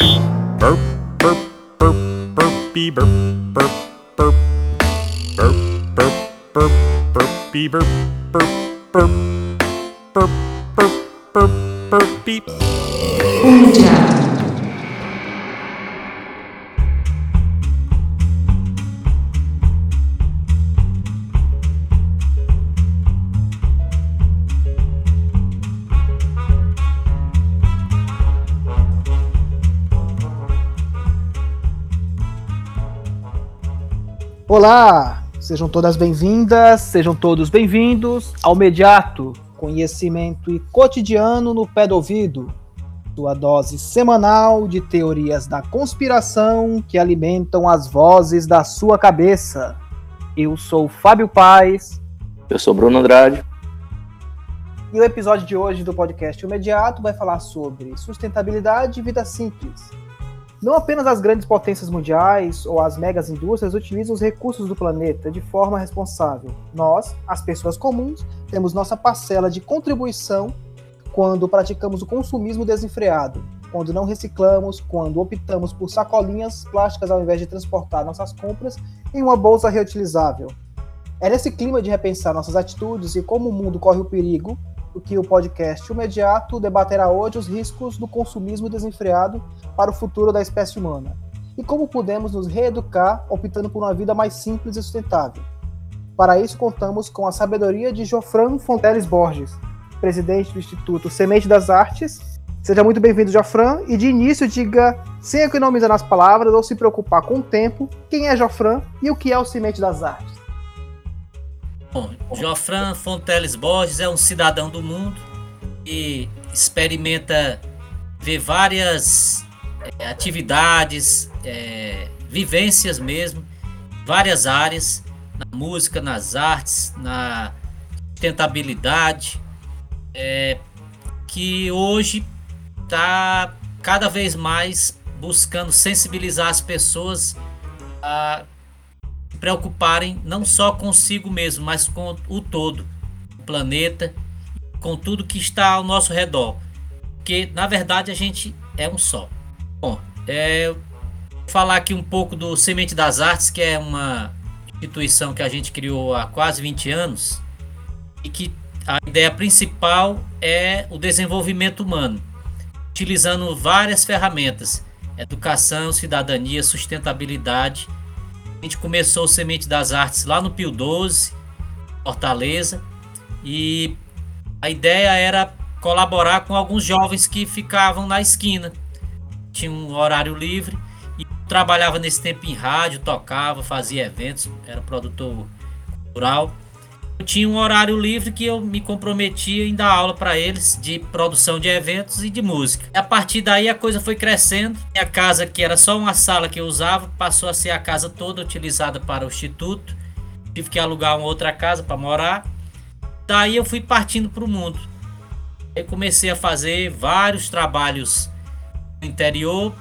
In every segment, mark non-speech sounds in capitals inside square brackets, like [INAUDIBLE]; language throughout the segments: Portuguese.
Burp, burp, burp, burpy, burp, burp, burp. Burp, burp, burp, burpy, burp, burp, burp. Burp, burp, burp, burpy. Olá, sejam todas bem-vindas, sejam todos bem-vindos ao Mediato, conhecimento e cotidiano no pé do ouvido, sua dose semanal de teorias da conspiração que alimentam as vozes da sua cabeça. Eu sou Fábio Paz. Eu sou Bruno Andrade. E o episódio de hoje do podcast O Mediato vai falar sobre sustentabilidade e vida simples não apenas as grandes potências mundiais ou as megas indústrias utilizam os recursos do planeta de forma responsável. Nós, as pessoas comuns, temos nossa parcela de contribuição quando praticamos o consumismo desenfreado, quando não reciclamos, quando optamos por sacolinhas plásticas ao invés de transportar nossas compras em uma bolsa reutilizável. É nesse clima de repensar nossas atitudes e como o mundo corre o perigo que o podcast Imediato debaterá hoje os riscos do consumismo desenfreado para o futuro da espécie humana e como podemos nos reeducar optando por uma vida mais simples e sustentável. Para isso, contamos com a sabedoria de Jofran Fonteles Borges, presidente do Instituto Semente das Artes. Seja muito bem-vindo, Jofran, e de início diga, sem economizar nas palavras ou se preocupar com o tempo, quem é Jofran e o que é o Semente das Artes. Bom, Jofran Fonteles Borges é um cidadão do mundo e experimenta ver várias é, atividades, é, vivências mesmo, várias áreas, na música, nas artes, na sustentabilidade, é, que hoje está cada vez mais buscando sensibilizar as pessoas a preocuparem não só consigo mesmo, mas com o todo, o planeta, com tudo que está ao nosso redor. Porque na verdade a gente é um só. Bom, é, vou falar aqui um pouco do Semente das Artes, que é uma instituição que a gente criou há quase 20 anos e que a ideia principal é o desenvolvimento humano, utilizando várias ferramentas: educação, cidadania, sustentabilidade a gente começou o Semente das Artes lá no Pio 12, Fortaleza, e a ideia era colaborar com alguns jovens que ficavam na esquina. Tinha um horário livre e trabalhava nesse tempo em rádio, tocava, fazia eventos, era produtor cultural eu tinha um horário livre que eu me comprometia em dar aula para eles de produção de eventos e de música. A partir daí a coisa foi crescendo. A casa, que era só uma sala que eu usava, passou a ser a casa toda utilizada para o instituto. Tive que alugar uma outra casa para morar. Daí eu fui partindo para o mundo. Eu comecei a fazer vários trabalhos no interior.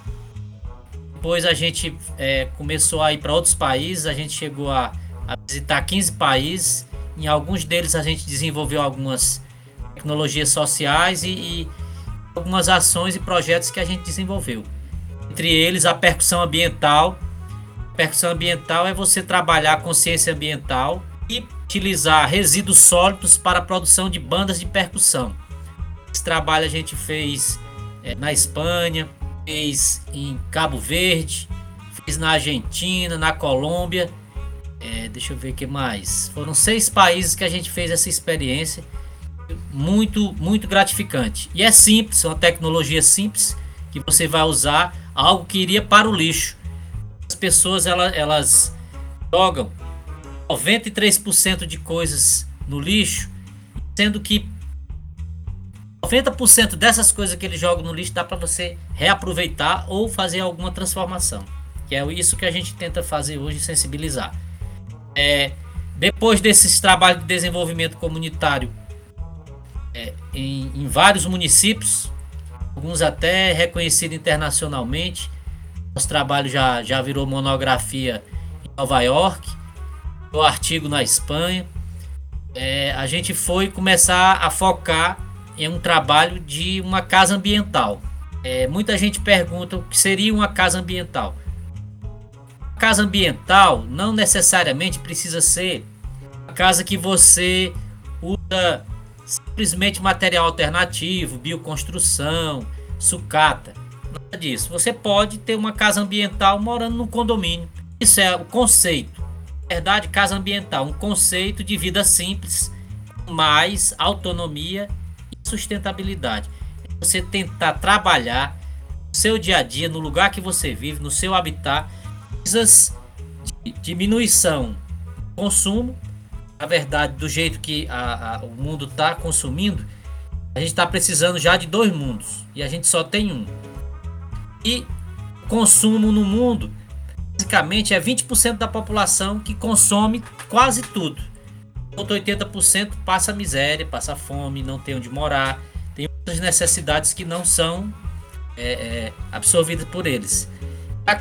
Depois a gente é, começou a ir para outros países. A gente chegou a, a visitar 15 países em alguns deles a gente desenvolveu algumas tecnologias sociais e, e algumas ações e projetos que a gente desenvolveu. Entre eles a percussão ambiental. A percussão ambiental é você trabalhar a consciência ambiental e utilizar resíduos sólidos para a produção de bandas de percussão. Esse trabalho a gente fez é, na Espanha, fez em Cabo Verde, fez na Argentina, na Colômbia é, deixa eu ver o que mais. Foram seis países que a gente fez essa experiência. Muito, muito gratificante. E é simples, é uma tecnologia simples que você vai usar algo que iria para o lixo. As pessoas elas, elas jogam 93% de coisas no lixo, sendo que 90% dessas coisas que eles jogam no lixo dá para você reaproveitar ou fazer alguma transformação. Que é isso que a gente tenta fazer hoje, sensibilizar. É, depois desses trabalhos de desenvolvimento comunitário é, em, em, vários municípios, alguns até reconhecidos internacionalmente, nosso trabalho já, já virou monografia em Nova York, o artigo na Espanha. É, a gente foi começar a focar em um trabalho de uma casa ambiental. é, muita gente pergunta o que seria uma casa ambiental. Casa ambiental não necessariamente precisa ser a casa que você usa simplesmente material alternativo, bioconstrução, sucata. Nada disso. Você pode ter uma casa ambiental morando num condomínio. Isso é o conceito. Na verdade, casa ambiental, um conceito de vida simples, mais autonomia e sustentabilidade. Você tentar trabalhar seu dia a dia, no lugar que você vive, no seu habitat, coisas de diminuição do consumo na verdade, do jeito que a, a, o mundo está consumindo, a gente está precisando já de dois mundos e a gente só tem um. E consumo no mundo, basicamente, é 20% da população que consome quase tudo. Outro 80% passa miséria, passa fome, não tem onde morar, tem outras necessidades que não são é, é, absorvidas por eles.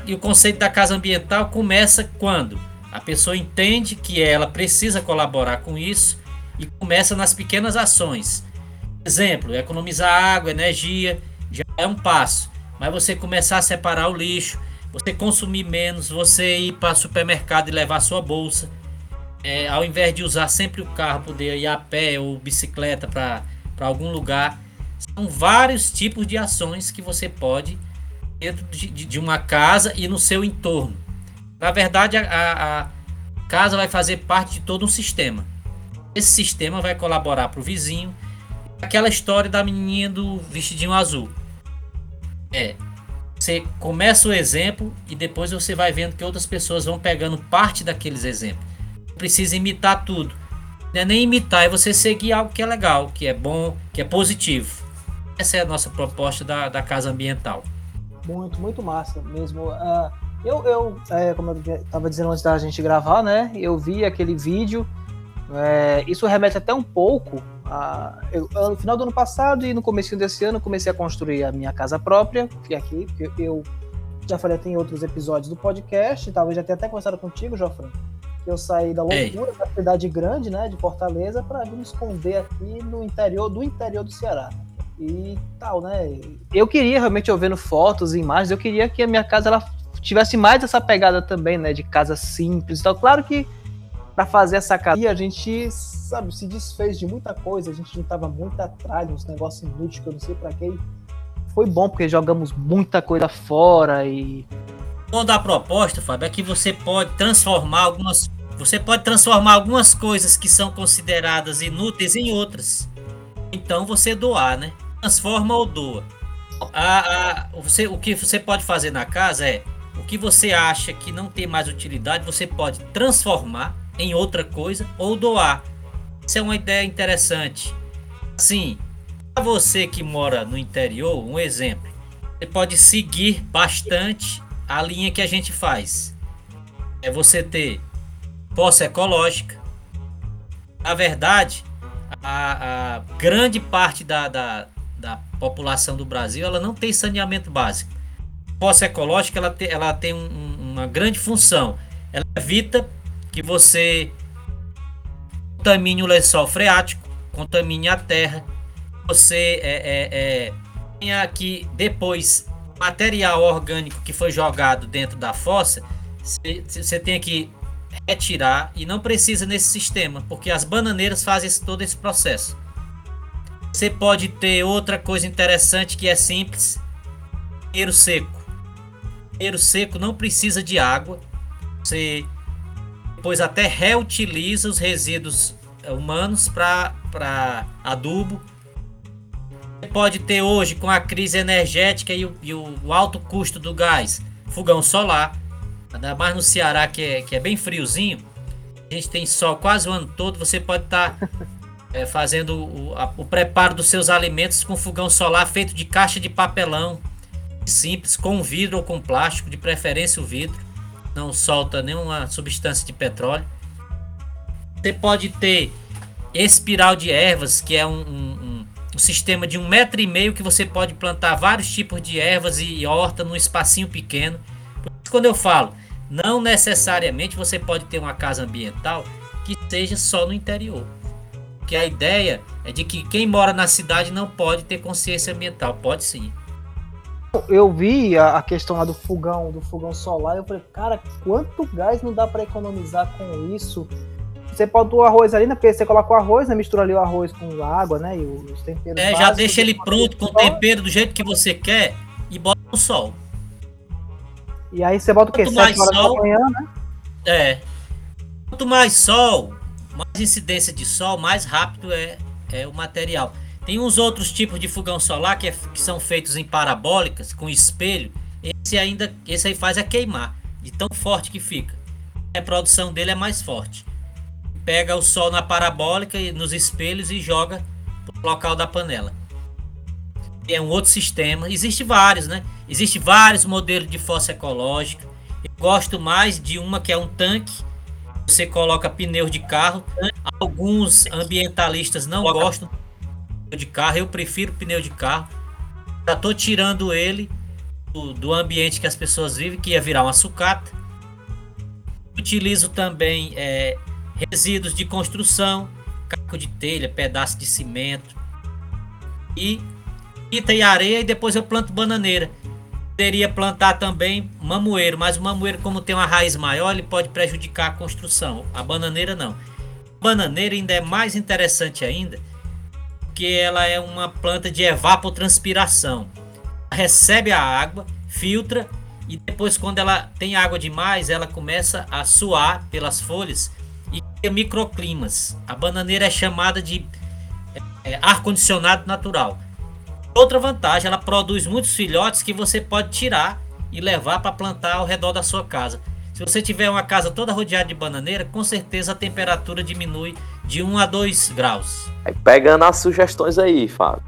E o conceito da casa ambiental começa quando a pessoa entende que ela precisa colaborar com isso e começa nas pequenas ações. Exemplo, economizar água, energia, já é um passo. Mas você começar a separar o lixo, você consumir menos, você ir para o supermercado e levar sua bolsa, é, ao invés de usar sempre o carro, poder ir a pé ou bicicleta para algum lugar. São vários tipos de ações que você pode dentro de, de uma casa e no seu entorno. Na verdade, a, a casa vai fazer parte de todo um sistema. Esse sistema vai colaborar para o vizinho. Aquela história da menininha do vestidinho azul. É, você começa o exemplo e depois você vai vendo que outras pessoas vão pegando parte daqueles exemplos. Não precisa imitar tudo. Não é nem imitar, é você seguir algo que é legal, que é bom, que é positivo. Essa é a nossa proposta da, da casa ambiental. Muito, muito massa mesmo. Uh, eu, eu é, como eu estava dizendo antes da gente gravar, né? Eu vi aquele vídeo. É, isso remete até um pouco a, eu, no final do ano passado e no começo desse ano comecei a construir a minha casa própria, que é aqui, eu, eu já falei até em outros episódios do podcast, talvez já tenha até conversado contigo, Jofran, que eu saí da loucura Ei. da cidade grande, né, de Fortaleza, para me esconder aqui no interior do interior do Ceará e tal, né? Eu queria realmente eu vendo fotos e imagens, eu queria que a minha casa ela tivesse mais essa pegada também, né, de casa simples. Então, claro que para fazer essa casa, a gente, sabe, se desfez de muita coisa, a gente não tava muito atrás, uns negócios inúteis que eu não sei para quê. Foi bom porque jogamos muita coisa fora e o da proposta, Fábio, é que você pode transformar algumas você pode transformar algumas coisas que são consideradas inúteis em outras. Então você doar, né? Transforma ou doa. A, a, você, o que você pode fazer na casa é o que você acha que não tem mais utilidade, você pode transformar em outra coisa ou doar. Isso é uma ideia interessante. Sim, para você que mora no interior, um exemplo, você pode seguir bastante a linha que a gente faz. É você ter posse ecológica. Na verdade, a, a grande parte da, da, da população do Brasil ela não tem saneamento básico posse ecológica ela, te, ela tem um, uma grande função. Ela evita que você contamine o lençol freático, contamine a terra, você é, é, é, tenha que depois material orgânico que foi jogado dentro da fossa, você tem que retirar e não precisa nesse sistema, porque as bananeiras fazem todo esse processo. Você pode ter outra coisa interessante que é simples, dinheiro seco banheiro seco não precisa de água. Você depois até reutiliza os resíduos eh, humanos para adubo. Você pode ter hoje, com a crise energética e o, e o alto custo do gás, fogão solar. Ainda mais no Ceará, que é, que é bem friozinho. A gente tem sol quase o ano todo. Você pode estar tá, [LAUGHS] é, fazendo o, a, o preparo dos seus alimentos com fogão solar feito de caixa de papelão simples, com vidro ou com plástico, de preferência o vidro, não solta nenhuma substância de petróleo. Você pode ter espiral de ervas, que é um, um, um, sistema de um metro e meio que você pode plantar vários tipos de ervas e horta num espacinho pequeno. Quando eu falo, não necessariamente você pode ter uma casa ambiental que seja só no interior. Que a ideia é de que quem mora na cidade não pode ter consciência ambiental. Pode sim. Eu vi a, questão lá do fogão, do fogão solar, eu falei, cara, quanto gás não dá para economizar com isso? Você pode o arroz ali, né? Porque você coloca o arroz, né? Mistura ali o arroz com água, né? E os temperos. É, já deixa ele pronto com o tempero do jeito que você quer e bota no sol. E aí você bota o quê? Quanto mais sol, manhã, né? É. Quanto mais sol, mais incidência de sol, mais rápido é, é o material. Tem uns outros tipos de fogão solar que, é, que são feitos em parabólicas, com espelho. Esse ainda, esse aí faz é queimar, de tão forte que fica. A produção dele é mais forte pega o sol na parabólica e nos espelhos e joga pro local da panela. É um outro sistema. Existe vários, né? Existe vários modelos de fossa ecológica. Eu gosto mais de uma que é um tanque. Você coloca pneus de carro. Alguns ambientalistas não gostam de carro. Eu prefiro pneu de carro. Já tô tirando ele do, do ambiente que as pessoas vivem, que ia virar uma sucata. Utilizo também é, resíduos de construção, caco de telha, pedaço de cimento e fita e areia e depois eu planto bananeira. Poderia plantar também mamoeiro, mas o mamoeiro como tem uma raiz maior, ele pode prejudicar a construção. A bananeira não. A bananeira ainda é mais interessante ainda, porque ela é uma planta de evapotranspiração. Recebe a água, filtra e depois quando ela tem água demais, ela começa a suar pelas folhas e microclimas. A bananeira é chamada de é, ar-condicionado natural. Outra vantagem, ela produz muitos filhotes que você pode tirar e levar para plantar ao redor da sua casa. Se você tiver uma casa toda rodeada de bananeira, com certeza a temperatura diminui de 1 a 2 graus. Pegando as sugestões aí, Fábio.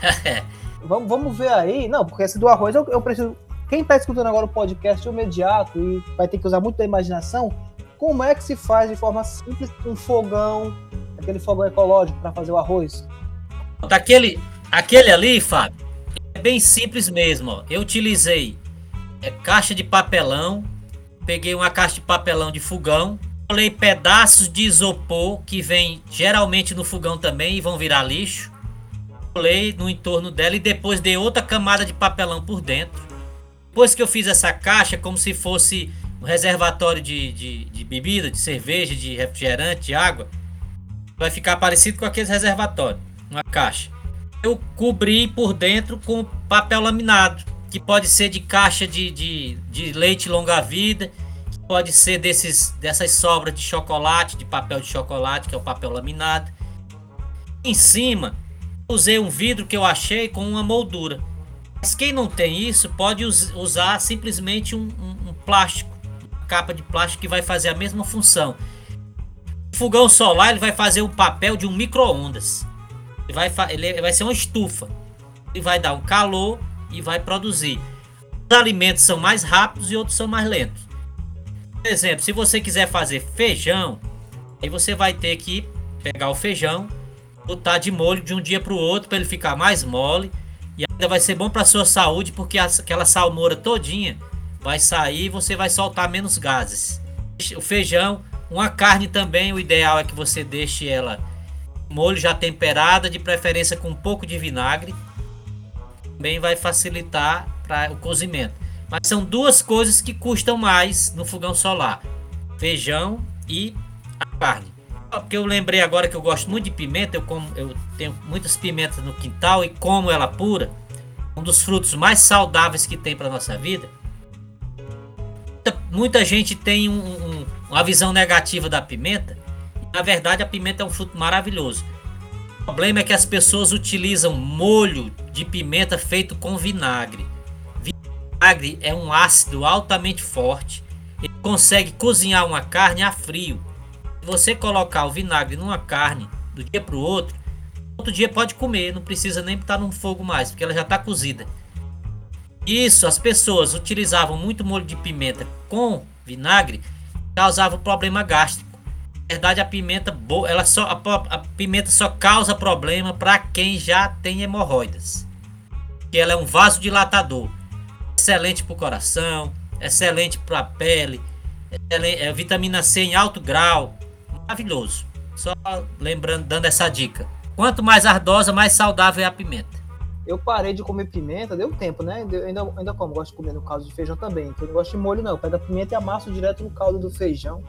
[LAUGHS] vamos, vamos ver aí. Não, porque esse do arroz eu, eu preciso. Quem está escutando agora o podcast imediato e vai ter que usar muito da imaginação, como é que se faz de forma simples um fogão, aquele fogão ecológico para fazer o arroz? Daquele, aquele ali, Fábio, é bem simples mesmo. Ó. Eu utilizei é, caixa de papelão, peguei uma caixa de papelão de fogão, colei pedaços de isopor que vem geralmente no fogão também e vão virar lixo. Colei no entorno dela e depois dei outra camada de papelão por dentro. Depois que eu fiz essa caixa, como se fosse um reservatório de, de, de, bebida, de cerveja, de refrigerante, de água, vai ficar parecido com aqueles reservatórios, uma caixa. Eu cobri por dentro com papel laminado, que pode ser de caixa de, de, de leite longa-vida, pode ser desses, dessas sobras de chocolate, de papel de chocolate, que é o papel laminado. Em cima, usei um vidro que eu achei com uma moldura. Mas quem não tem isso pode us usar simplesmente um, um, um plástico capa de plástico que vai fazer a mesma função. O fogão solar ele vai fazer o papel de um micro-ondas. Vai, ele vai ser uma estufa. Ele vai dar um calor e vai produzir. Os alimentos são mais rápidos e outros são mais lentos. Por exemplo, se você quiser fazer feijão, aí você vai ter que pegar o feijão, botar de molho de um dia para o outro para ele ficar mais mole e ainda vai ser bom para sua saúde porque aquela salmoura todinha vai sair e você vai soltar menos gases. O feijão, uma carne também, o ideal é que você deixe ela molho já temperada, de preferência com um pouco de vinagre. Também vai facilitar para o cozimento. Mas são duas coisas que custam mais no fogão solar: feijão e a carne. Porque eu lembrei agora que eu gosto muito de pimenta, eu, como, eu tenho muitas pimentas no quintal e como ela pura, um dos frutos mais saudáveis que tem para nossa vida muita gente tem um, um, uma visão negativa da pimenta. Na verdade, a pimenta é um fruto maravilhoso. O problema é que as pessoas utilizam molho de pimenta feito com vinagre. Vinagre é um ácido altamente forte. Ele consegue cozinhar uma carne a frio. Se você colocar o vinagre numa carne do dia para o outro, outro dia pode comer, não precisa nem estar no fogo mais, porque ela já está cozida. Isso, as pessoas utilizavam muito molho de pimenta com vinagre, causava problema gástrico. Verdade, a pimenta boa, ela só a, a pimenta só causa problema para quem já tem hemorroidas. Que ela é um vasodilatador, excelente para o coração, excelente para a pele, é vitamina C em alto grau, maravilhoso. Só lembrando, dando essa dica. Quanto mais ardosa, mais saudável é a pimenta. eu parei de comer pimenta, deu tempo, né? Eu ainda, ainda como, gosto de comer no caldo de feijão também. Que eu não gosto de molho, não. Eu pego a pimenta e amasso direto no caldo do feijão.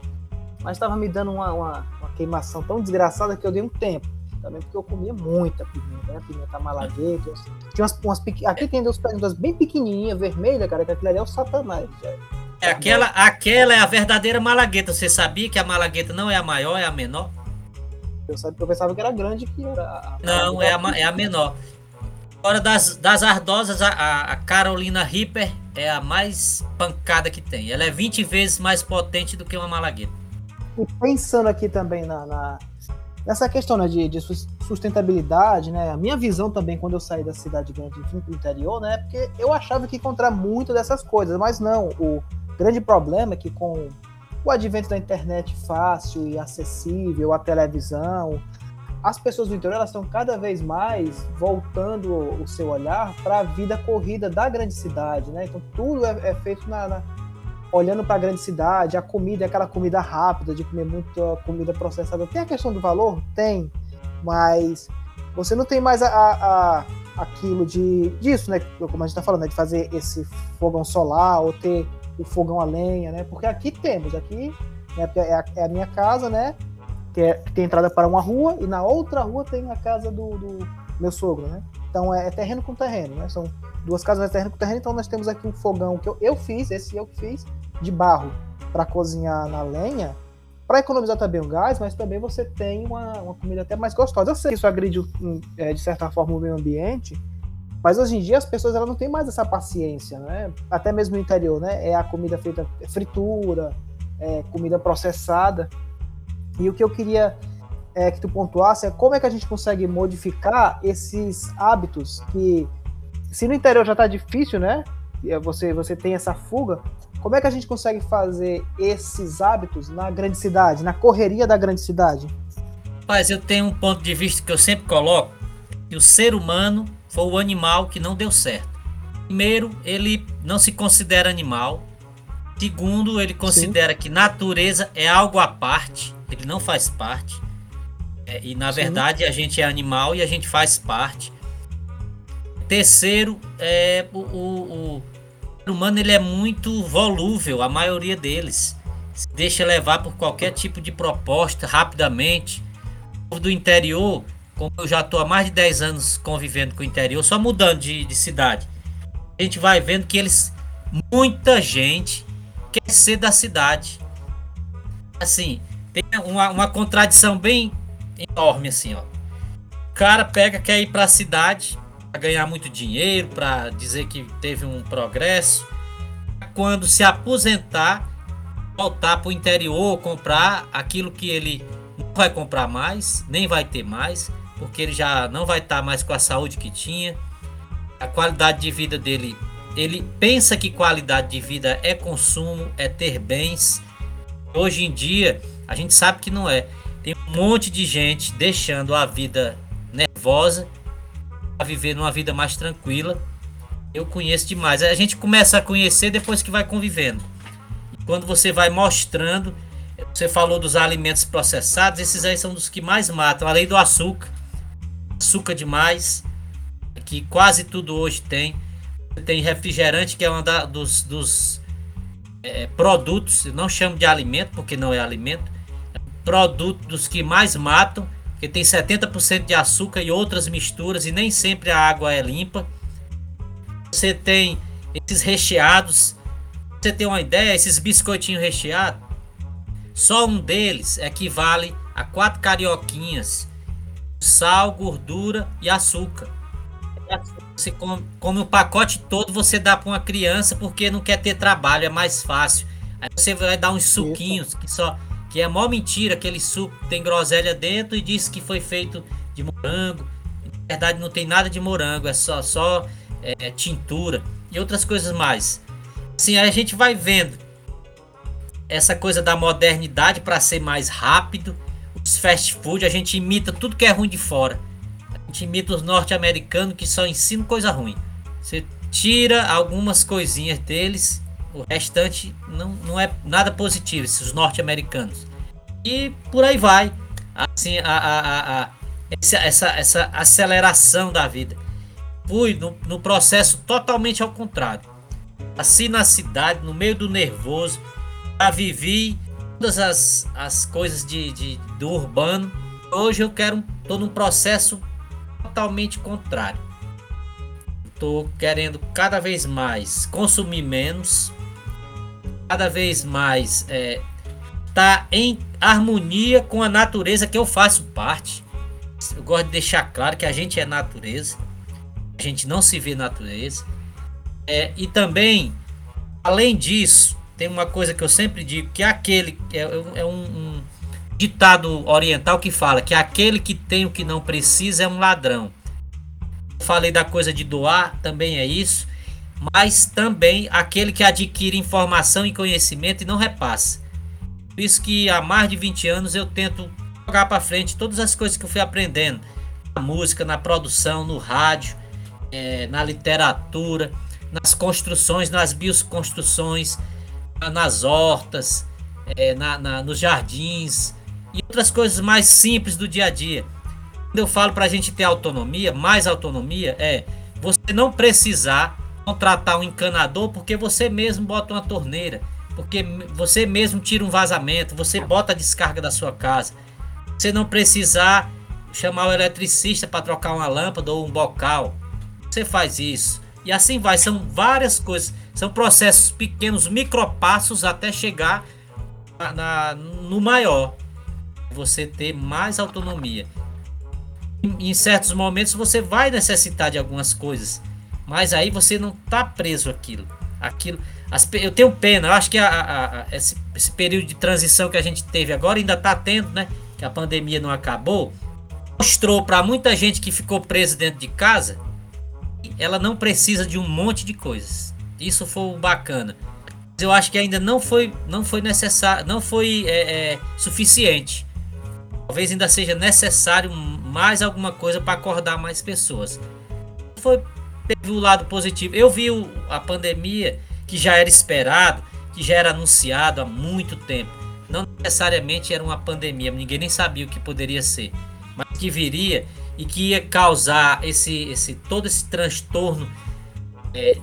Mas estava me dando uma, uma, uma, queimação tão desgraçada que eu dei um tempo. Também porque eu comia muita pimenta, né? Pimenta malagueta. Tinha umas, umas Aqui tem duas perguntas bem pequenininhas, vermelhas, cara, que aquilo ali é o satanás. É, aquela, aquela é a verdadeira malagueta. Você sabia que a malagueta não é a maior, é a menor? Eu, sabia, eu pensava que era grande que era. A, não, é a, é a menor. Agora, das, das ardosas, a, a Carolina Reaper é a mais pancada que tem. Ela é 20 vezes mais potente do que uma malagueta. E pensando aqui também na, na nessa questão né, de, de, sustentabilidade, né? A minha visão também quando eu saí da cidade grande e vim para o interior, né? Porque eu achava que encontrar muito dessas coisas, mas não. O grande problema é que com o advento da internet fácil e acessível, a televisão, as pessoas do interior elas estão cada vez mais voltando o seu olhar para a vida corrida da grande cidade, né? Então tudo é, é feito na, na olhando para a grande cidade, a comida é aquela comida rápida de comer muita comida processada. Tem a questão do valor, tem, mas você não tem mais a, a, a aquilo de disso, né? Como a gente está falando, né? de fazer esse fogão solar ou ter o fogão a lenha, né? Porque aqui temos, aqui né? é, a, é a minha casa, né? que, é, que tem entrada para uma rua, e na outra rua tem a casa do, do meu sogro, né? Então é, é, terreno com terreno, né? São duas casas, é terreno com terreno, então nós temos aqui um fogão que eu, eu fiz, esse eu fiz, de barro para cozinhar na lenha, para economizar também o gás, mas também você tem uma, uma comida até mais gostosa. Eu sei que isso agride, é, de certa forma, o meio ambiente, mas hoje em dia as pessoas elas não têm mais essa paciência, né? Até mesmo no interior, né? É a comida feita é fritura, é comida processada. E o que eu queria é, que tu pontuasse é como é que a gente consegue modificar esses hábitos que, se no interior já está difícil, né? Você, você tem essa fuga, como é que a gente consegue fazer esses hábitos na grande cidade, na correria da grande cidade? Mas eu tenho um ponto de vista que eu sempre coloco, que o ser humano foi o animal que não deu certo. Primeiro, ele não se considera animal. Segundo, ele considera Sim. que natureza é algo à parte ele não faz parte. É, e na Sim. verdade a gente é animal e a gente faz parte. Terceiro, é, o, o, o humano ele é muito volúvel, a maioria deles. Se deixa levar por qualquer tipo de proposta rapidamente. O do interior, como eu já estou há mais de 10 anos convivendo com o interior, só mudando de, de cidade, a gente vai vendo que eles, muita gente quer ser da cidade. Assim, tem uma, uma contradição bem enorme assim, ó. O cara pega, quer ir para a cidade ganhar muito dinheiro, para dizer que teve um progresso. Quando se aposentar, voltar para o interior, comprar aquilo que ele não vai comprar mais, nem vai ter mais, porque ele já não vai estar tá mais com a saúde que tinha. A qualidade de vida dele, ele pensa que qualidade de vida é consumo, é ter bens. Hoje em dia, a gente sabe que não é. Tem um monte de gente deixando a vida nervosa para viver numa vida mais tranquila. Eu conheço demais. A gente começa a conhecer depois que vai convivendo. E quando você vai mostrando, você falou dos alimentos processados, esses aí são dos que mais matam, além do açúcar. Açúcar demais, que quase tudo hoje tem. Tem refrigerante, que é um da, dos, dos é, produtos, não chamo de alimento, porque não é alimento, produtos que mais matam, que tem 70% de açúcar e outras misturas e nem sempre a água é limpa. Você tem esses recheados. Você tem uma ideia, esses biscoitinhos recheados, só um deles equivale a quatro carioquinhas, sal, gordura e açúcar. Você come, come o pacote todo, você dá para uma criança porque não quer ter trabalho, é mais fácil. Aí você vai dar uns suquinhos que só que é mó mentira, aquele suco tem groselha dentro e diz que foi feito de morango. Na verdade não tem nada de morango, é só, só é, tintura e outras coisas mais. Assim, a gente vai vendo essa coisa da modernidade para ser mais rápido. Os fast food, a gente imita tudo que é ruim de fora. A gente imita os norte-americanos que só ensinam coisa ruim. Você tira algumas coisinhas deles o restante não, não é nada positivo, esses norte-americanos. E por aí vai. Assim, a, a, a, essa, essa, essa aceleração da vida. fui no, no processo totalmente ao contrário. Assim na cidade, no meio do nervoso, já vivi todas as, as coisas de, de, do urbano. Hoje eu quero, estou num processo totalmente contrário. Estou querendo cada vez mais consumir menos, cada vez mais é, tá em harmonia com a natureza que eu faço parte. Eu gosto de deixar claro que a gente é natureza, a gente não se vê natureza. É, e também, além disso, tem uma coisa que eu sempre digo, que é aquele é, é um, um, ditado oriental que fala que aquele que tem o que não precisa é um ladrão. Falei da coisa de doar, também é isso, mas também aquele que adquire informação e conhecimento e não repassa. Por isso que há mais de 20 anos eu tento jogar para frente todas as coisas que eu fui aprendendo, na música, na produção, no rádio, é, na literatura, nas construções, nas bioconstruções, nas hortas, é, na, na, nos jardins e outras coisas mais simples do dia a dia. Quando eu falo para a gente ter autonomia, mais autonomia, é você não precisar contratar um encanador porque você mesmo bota uma torneira, porque você mesmo tira um vazamento, você bota a descarga da sua casa. Você não precisar chamar o eletricista para trocar uma lâmpada ou um bocal. Você faz isso. E assim vai, são várias coisas, são processos pequenos, micropassos até chegar na, na no maior. Você ter mais autonomia. Em, em certos momentos você vai necessitar de algumas coisas, mas aí você não está preso aquilo. Aquilo, as, eu tenho pena, eu acho que a, a, a, esse, esse, período de transição que a gente teve agora ainda está tendo, né? Que a pandemia não acabou, mostrou para muita gente que ficou preso dentro de casa ela não precisa de um monte de coisas. Isso foi bacana. Mas eu acho que ainda não foi, não foi necessário, não foi é, é, suficiente. Talvez ainda seja necessário mais alguma coisa para acordar mais pessoas. Foi teve o lado positivo. Eu vi o, a pandemia que já era esperado, que já era anunciado há muito tempo. Não necessariamente era uma pandemia, ninguém nem sabia o que poderia ser, mas que viria e que ia causar esse, esse todo esse transtorno é,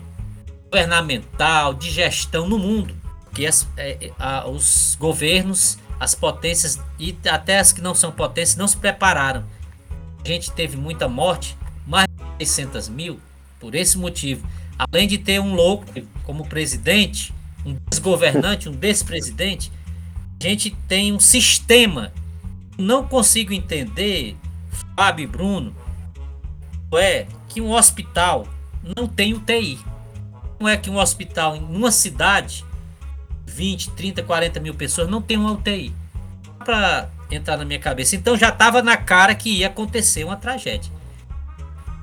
governamental, de gestão no mundo, que as, é, a, os governos, as potências e até as que não são potências não se prepararam. A gente teve muita morte, mais de 600 mil, por esse motivo. Além de ter um louco como presidente, um desgovernante, um despresidente, a gente tem um sistema. Não consigo entender Fábio e Bruno, é que um hospital não tem UTI. Não é que um hospital em uma cidade, 20, 30, 40 mil pessoas, não tem uma UTI. Para entrar na minha cabeça. Então já estava na cara que ia acontecer uma tragédia.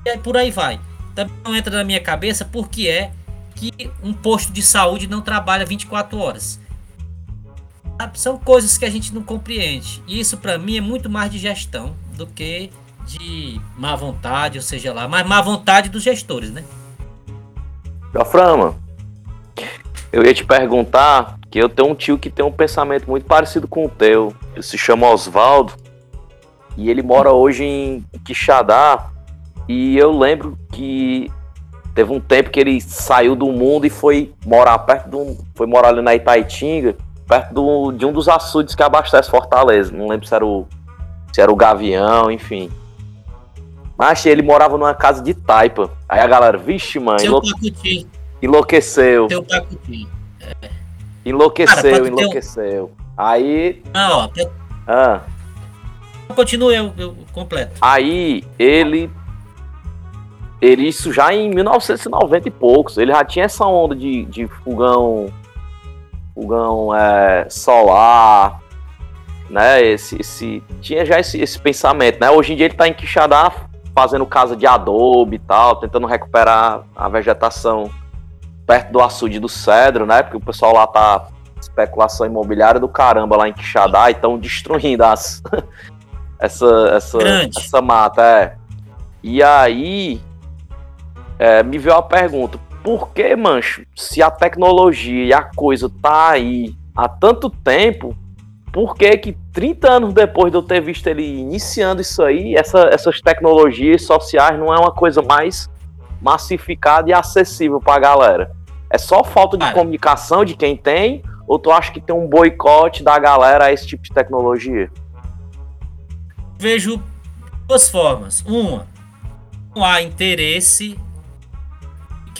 E aí por aí vai. Também não entra na minha cabeça porque é que um posto de saúde não trabalha 24 horas. São coisas que a gente não compreende. E isso para mim é muito mais de gestão do que de má vontade, ou seja lá, mas má vontade dos gestores, né? Joframa, eu ia te perguntar que eu tenho um tio que tem um pensamento muito parecido com o teu. Ele se chama Oswaldo e ele mora hoje em Quixadá. E eu lembro que teve um tempo que ele saiu do mundo e foi morar perto do. Foi morar ali na Itaitinga, perto do, de um dos açudes que abastece Fortaleza. Não lembro se era o se era o Gavião, enfim. Mas ele morava numa casa de taipa. Aí a galera, vixe, mãe, enlouqueceu. Seu pacuti. É. Enlouqueceu, Cara, enlouqueceu. Um... Aí. Não, ó. Pra... Ah. Continue eu, eu completo. Aí ele. Ele, isso já em 1990 e poucos. Ele já tinha essa onda de, de fogão. Fogão é, solar, né? Esse, esse tinha já esse, esse, pensamento, né? Hoje em dia ele está em Quixadá fazendo casa de adobe e tal, tentando recuperar a vegetação perto do açude do cedro, né? Porque o pessoal lá tá especulação imobiliária do caramba lá em Quixadá e estão destruindo as [LAUGHS] essa essa essa mata, é. E aí é, me veio a pergunta, por que, mancho, se a tecnologia e a coisa tá aí há tanto tempo, por que que 30 anos depois de eu ter visto ele iniciando isso aí, essa, essas tecnologias sociais não é uma coisa mais massificado e acessível pra galera? É só falta de Cara. comunicação de quem tem? Ou tu acha que tem um boicote da galera a esse tipo de tecnologia? Vejo duas formas. Uma, não há interesse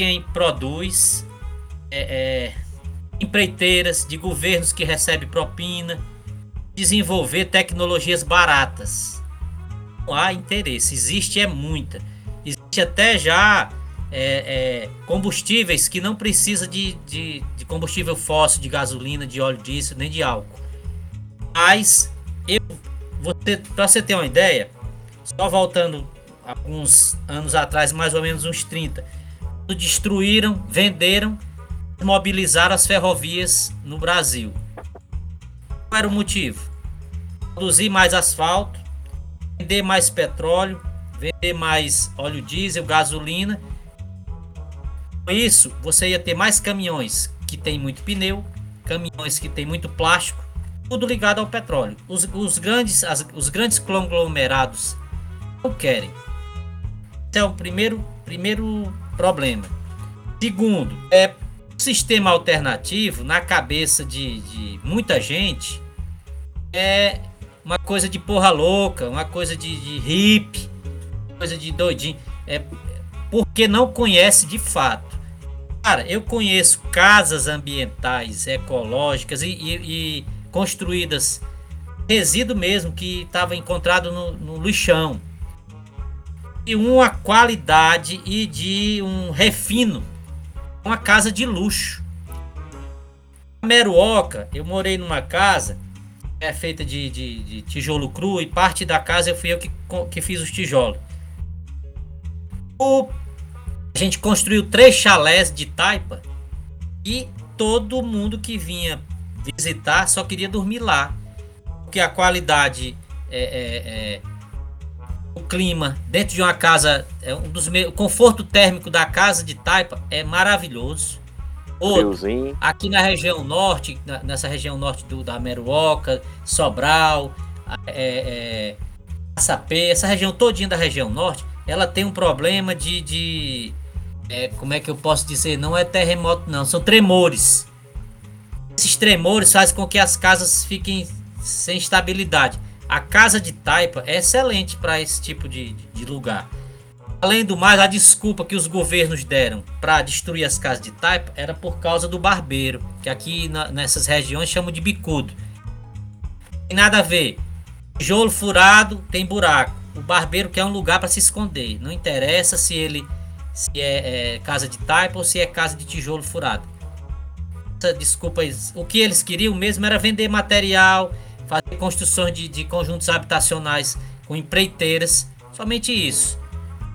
quem produz é, é, empreiteiras de governos que recebem propina desenvolver tecnologias baratas. Não há interesse, existe é muita. Existe até já é, é, combustíveis que não precisa de, de, de combustível fóssil, de gasolina, de óleo diesel, nem de álcool. Mas eu, você, para você ter uma ideia, só voltando alguns anos atrás, mais ou menos uns 30, quando destruíram, venderam, mobilizaram as ferrovias no Brasil. Qual era o motivo? Produzir mais asfalto, vender mais petróleo, vender mais óleo diesel, gasolina. Com isso, você ia ter mais caminhões que tem muito pneu, caminhões que tem muito plástico, tudo ligado ao petróleo. Os, os grandes, as- os grandes conglomerados não querem. Esse é o primeiro, primeiro problema. Segundo, é sistema alternativo na cabeça de, de muita gente é uma coisa de porra louca, uma coisa de, de hippie, coisa de doidinho. É porque não conhece de fato. Cara, eu conheço casas ambientais, ecológicas e, e- e construídas resíduo mesmo que estava encontrado no, no lixão. E uma qualidade e de um refino. Uma casa de luxo. A Meruoca, eu morei numa casa é feita de, de- de tijolo cru e parte da casa eu fui eu que, que fiz os tijolos. O- a gente construiu três chalés de taipa e todo mundo que vinha visitar só queria dormir lá. Porque a qualidade é, é- é- o clima dentro de uma casa é um dos o conforto térmico da casa de taipa é maravilhoso. Outro, Friozinho. aqui na região norte, na- nessa região norte do, da Meruoca, Sobral, é, é, Açapê, essa região todinha da região norte, ela tem um problema de, de é, como é que eu posso dizer, não é terremoto não, são tremores. Esses tremores fazem com que as casas fiquem sem estabilidade. A casa de taipa é excelente para esse tipo de, de lugar. Além do mais, a desculpa que os governos deram para destruir as casas de taipa era por causa do barbeiro, que aqui na- nessas regiões chamam de bicudo. Tem nada a ver. Tijolo furado tem buraco. O barbeiro quer um lugar para se esconder. Não interessa se ele se é, é casa de taipa ou se é casa de tijolo furado. Essa desculpa, o que eles queriam mesmo era vender material, fazer construções de, de conjuntos habitacionais com empreiteiras, somente isso.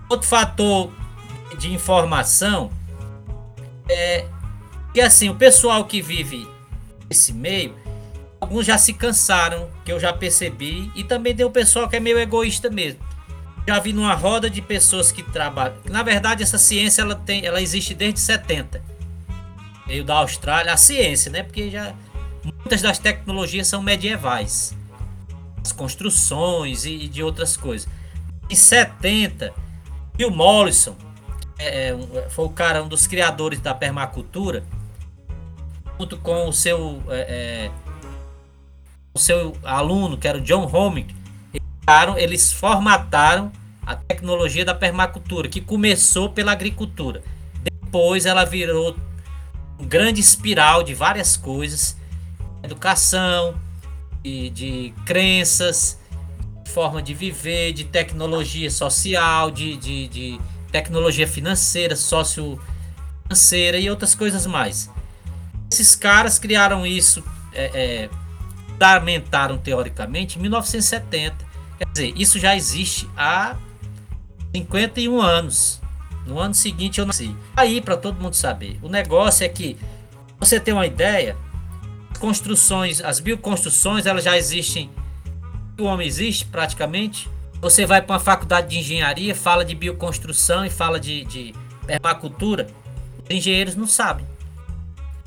Outro fator de informação é que assim, o pessoal que vive nesse meio, alguns já se cansaram, que eu já percebi, e também tem o pessoal que é meio egoísta mesmo. Já vi numa roda de pessoas que trabalham. Na verdade, essa ciência ela tem, ela existe desde 70. Veio da Austrália, a ciência, né? Porque já muitas das tecnologias são medievais. As construções e, de outras coisas. Em 70, Bill Mollison, é, é, foi o cara, um dos criadores da permacultura, junto com o seu, é, é, o seu aluno, que era o John Homick, eles formataram a tecnologia da permacultura, que começou pela agricultura. Depois ela virou um grande espiral de várias coisas, educação, de, de crenças, forma de viver, de tecnologia social, de, de, de tecnologia financeira, socio-financeira e outras coisas mais. Esses caras criaram isso, é, é, fundamentaram teoricamente em 1970. Quer dizer, isso já existe há 51 anos. No ano seguinte eu nasci. Aí, para todo mundo saber, o negócio é que você tem uma ideia, construções, as bioconstruções, elas já existem o homem existe praticamente. Você vai para uma faculdade de engenharia, fala de bioconstrução e fala de, de permacultura. Os engenheiros não sabem.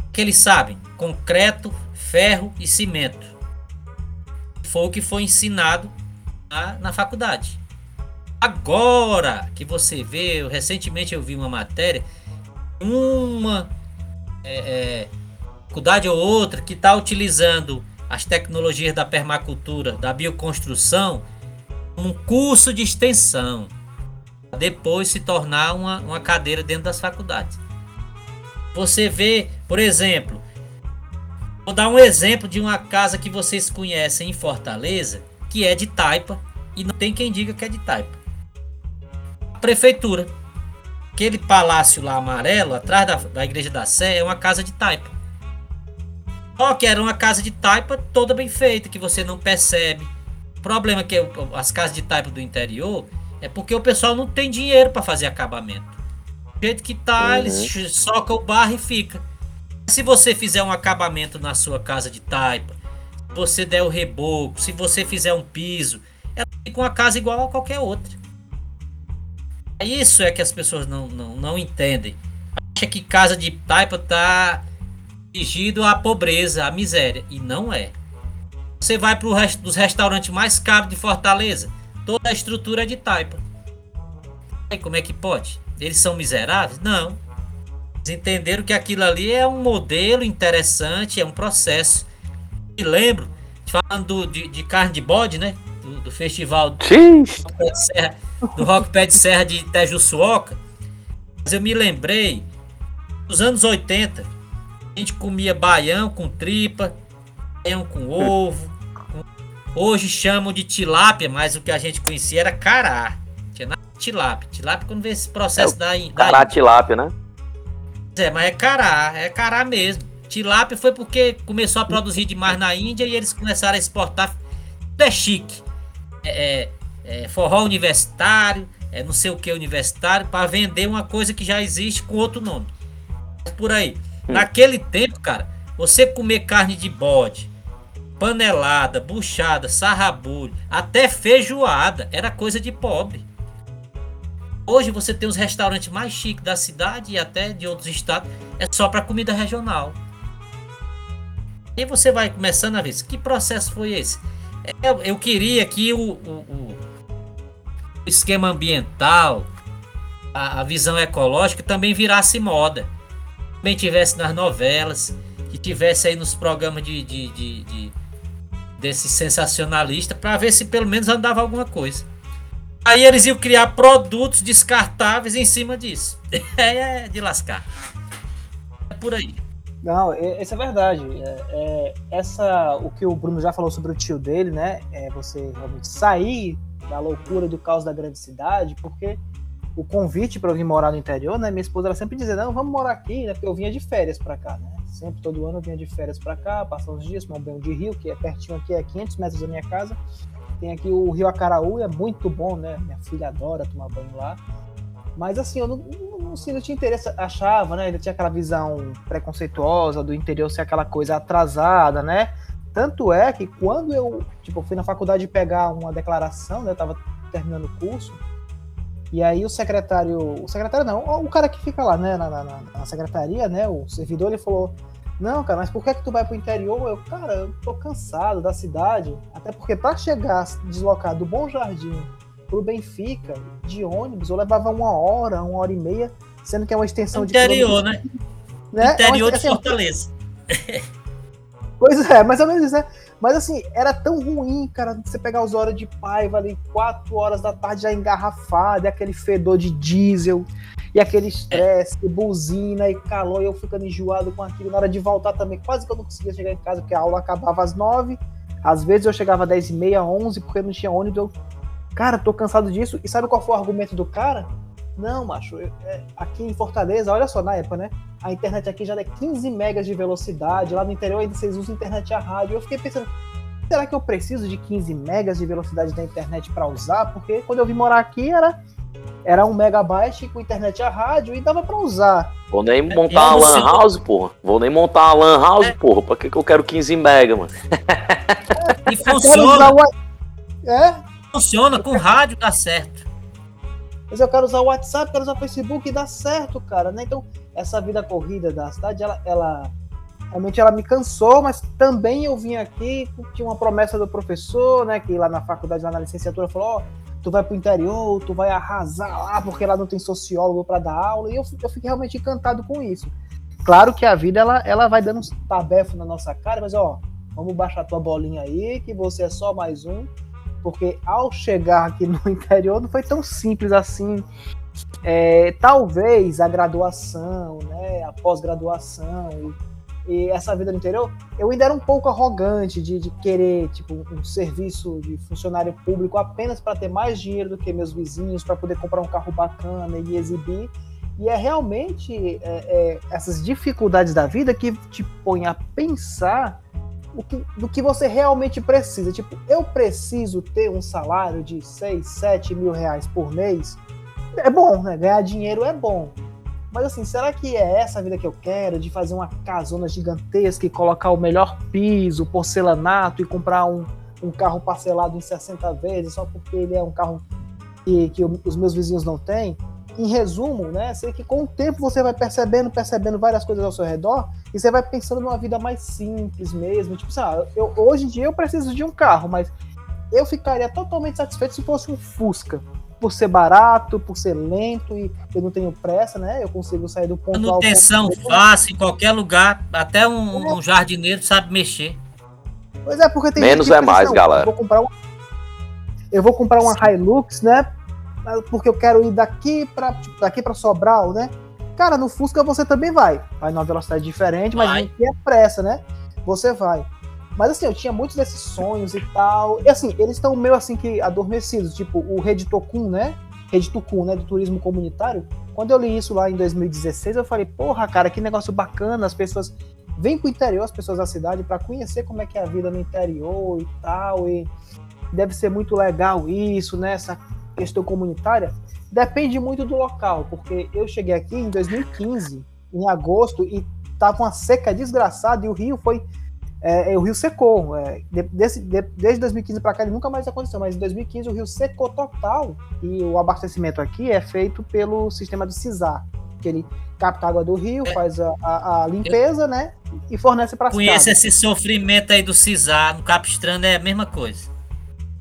O que eles sabem? Concreto, ferro e cimento. Foi o que foi ensinado na, na faculdade. Agora que você vê, eu, recentemente eu vi uma matéria, uma é, é, faculdade ou outra que está utilizando as tecnologias da permacultura, da bioconstrução, um curso de extensão, depois se tornar uma, uma cadeira dentro das faculdades. Você vê, por exemplo, vou dar um exemplo de uma casa que vocês conhecem em Fortaleza, que é de taipa, e não tem quem diga que é de taipa. A prefeitura. Aquele palácio lá amarelo, atrás da, da igreja da Sé, é uma casa de taipa. Só que era uma casa de taipa toda bem feita, que você não percebe. O problema é que as casas de taipa do interior é porque o pessoal não tem dinheiro para fazer acabamento. Do jeito que tá, uhum. eles socam o barro e fica. Se você fizer um acabamento na sua casa de taipa, se você der o reboco, se você fizer um piso, ela fica uma casa igual a qualquer outra. Isso é que as pessoas não, não, não entendem. Acha que casa de taipa tá dirigido à pobreza, à miséria. E não é. Você vai para rest dos restaurantes mais caros de Fortaleza. Toda a estrutura é de taipa. E como é que pode? Eles são miseráveis? Não. Eles entenderam que aquilo ali é um modelo interessante, é um processo. E lembro, falando do, de, de, carne de bode, né? Do, do festival do Serra, do Rock Pé de Serra de Tejuçuoca. Mas eu me lembrei, nos anos 80, a gente comia baião com tripa, baião com ovo, Hoje chamam de tilápia, mas o que a gente conhecia era cará. Tinha nada de tilápia. Tilápia quando vê esse processo é, da, da. Cará tilápia, né? É, mas é cará, é cará mesmo. Tilápia foi porque começou a produzir demais na Índia e eles começaram a exportar. Tudo é chique. É, é, é forró universitário, é não sei o que universitário, para vender uma coisa que já existe com outro nome. Por aí. Hum. Naquele tempo, cara, você comer carne de bode, panelada, buchada, sarrabulho, até feijoada, era coisa de pobre. Hoje você tem os restaurantes mais chiques da cidade e até de outros estados, é só para comida regional. E você vai começando a ver, que processo foi esse? Eu, eu queria que o, o, o, esquema ambiental, a, a visão ecológica também virasse moda. Também tivesse nas novelas, que tivesse aí nos programas de, de, de, de desse sensacionalista para ver se pelo menos andava alguma coisa. Aí eles iam criar produtos descartáveis em cima disso. [LAUGHS] É, é de lascar. É por aí. Não, isso é verdade. É, é, essa, o que o Bruno já falou sobre o tio dele, né? É você realmente sair da loucura do caos da grande cidade, porque o convite para eu vir morar no interior, né? Minha esposa ela sempre dizia, não, vamos morar aqui, né? Porque eu vinha de férias para cá, né? Sempre, todo ano eu vinha de férias para cá, passar uns dias, tomar um banho de rio, que é pertinho aqui, é 500 metros da minha casa. Tem aqui o Rio Acaraú, é muito bom, né? Minha filha adora tomar banho lá. Mas assim, eu não, não, não, não tinha interesse, achava, né? Ainda tinha aquela visão preconceituosa do interior ser aquela coisa atrasada, né? Tanto é que quando eu, tipo, fui na faculdade pegar uma declaração, né? Eu tava terminando o curso, e aí o secretário, o secretário não, o cara que fica lá, né, na, na, na, secretaria, né, o servidor, ele falou, não, cara, mas por que que tu vai pro interior? Eu, cara, eu tô cansado da cidade, até porque para chegar, deslocar do Bom Jardim pro Benfica, de ônibus, eu levava uma hora, uma hora e meia, sendo que é uma extensão interior, de... Interior, né? né? Interior é uma, de Fortaleza. Pois é, mais ou menos isso, né? Mas assim, era tão ruim, cara, você pegar os horas de paiva ali, 4 horas da tarde já engarrafado, e aquele fedor de diesel, e aquele estresse, e buzina e calor, e eu ficando enjoado com aquilo. Na hora de voltar também, quase que eu não conseguia chegar em casa, porque a aula acabava às 9. Às vezes eu chegava às 10 e meia, 11, porque não tinha ônibus. Eu, cara, tô cansado disso. E sabe qual foi o argumento do cara? Não, macho, eu, é, aqui em Fortaleza, olha só, na época, né? A internet aqui já é 15 megas de velocidade, lá no interior ainda vocês usam internet a rádio. Eu fiquei pensando, será que eu preciso de 15 megas de velocidade da internet para usar? Porque quando eu vim morar aqui era era um megabyte com internet a rádio e dava para usar. Vou nem montar uma lan house, porra. Vou nem montar uma lan house, é. porra. Pra que, que eu quero 15 mega, mano? É, e funciona. É? Funciona, com rádio dá certo mas eu quero usar o WhatsApp, quero usar o Facebook e dá certo, cara, né? Então, essa vida corrida da cidade, ela, ela realmente ela me cansou, mas também eu vim aqui, tinha uma promessa do professor, né, que lá na faculdade, lá na licenciatura, falou, ó, tu vai pro interior, tu vai arrasar lá porque lá não tem sociólogo para dar aula. E eu, eu fiquei realmente encantado com isso. Claro que a vida ela, ela vai dando uns tabefos na nossa cara, mas ó, vamos baixar tua bolinha aí, que você é só mais um. Porque ao chegar aqui no [LAUGHS] interior não foi tão simples assim. É, talvez a graduação, né, a pós-graduação e, e, essa vida no interior, eu ainda era um pouco arrogante de, de querer tipo um serviço de funcionário público apenas para ter mais dinheiro do que meus vizinhos, para poder comprar um carro bacana e exibir. E é realmente é, é, essas dificuldades da vida que te põem a pensar que, do que você realmente precisa. Tipo, eu preciso ter um salário de 6, 7 mil reais por mês. É bom, né? Ganhar dinheiro é bom. Mas assim, será que é essa a vida que eu quero? De fazer uma casona gigantesca e colocar o melhor piso, porcelanato e comprar um, um carro parcelado em 60 vezes só porque ele é um carro que, que os meus vizinhos não têm? em resumo, né, sei que com o tempo você vai percebendo, percebendo várias coisas ao seu redor e você vai pensando numa vida mais simples mesmo. Tipo, assim, eu, hoje em dia eu preciso de um carro, mas eu ficaria totalmente satisfeito se fosse um Fusca. Por ser barato, por ser lento e eu não tenho pressa, né? Eu consigo sair do ponto Manutenção fácil em qualquer lugar, até um, é. um, jardineiro sabe mexer. Pois é, porque tem Menos é mais, galera. Eu vou comprar uma, eu vou comprar uma Hilux, né? porque eu quero ir daqui para tipo, daqui para Sobral, né? Cara, no Fusca você também vai. Vai numa velocidade diferente, mas não tem pressa, né? Você vai. Mas assim, eu tinha muitos desses sonhos e tal. E assim, eles estão meio assim que adormecidos, tipo o Rede Tocum, né? Rede Tucum, né, do turismo comunitário. Quando eu li isso lá em 2016, eu falei, porra, cara, que negócio bacana, as pessoas vêm pro interior, as pessoas da cidade, para conhecer como é que é a vida no interior e tal, e deve ser muito legal isso, né, essa questão comunitária, depende muito do local, porque eu cheguei aqui em 2015, em agosto, e tava uma seca desgraçada e o rio foi. É, o rio secou. É, desse, de, desde 2015 para cá ele nunca mais aconteceu, mas em 2015 o rio secou total e o abastecimento aqui é feito pelo sistema do CISAR, que ele capta a água do rio, é. faz a, a, a limpeza, eu, né? E fornece para a Conheço esse sofrimento aí do CISAR, no Capistrano é a mesma coisa.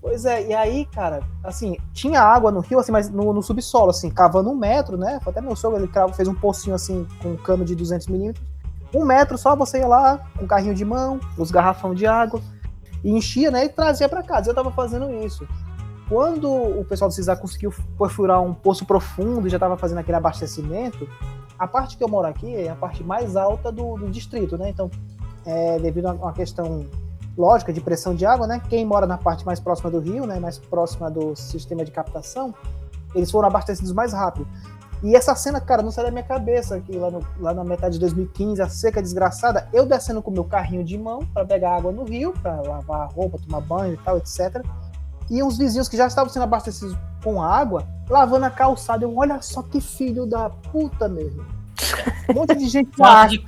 Pois é, e aí, cara, assim, tinha água no rio, assim, mas no, no subsolo, assim, cavando um metro, né? Até meu sogro, ele fez um pocinho, assim, com um cano de 200 milímetros. Um metro só, você ia lá, com um carrinho de mão, os garrafão de água, e enchia, né? E trazia para casa. Eu tava fazendo isso. Quando o pessoal do CISA conseguiu perfurar um poço profundo e já tava fazendo aquele abastecimento, a parte que eu moro aqui é a parte mais alta do, do distrito, né? Então, é, devido a uma questão lógica de pressão de água, né? Quem mora na parte mais próxima do rio, né, mais próxima do sistema de captação, eles foram abastecidos mais rápido. E essa cena, cara, não sai da minha cabeça, que lá, no, lá na metade de 2015, a seca desgraçada, eu descendo com meu carrinho de mão para pegar água no rio, para lavar a roupa, tomar banho e tal, etc. E uns vizinhos que já estavam sendo abastecidos com água, lavando a calçada. Eu, olha só que filho da puta mesmo. Um monte de gente [LAUGHS] lá. De...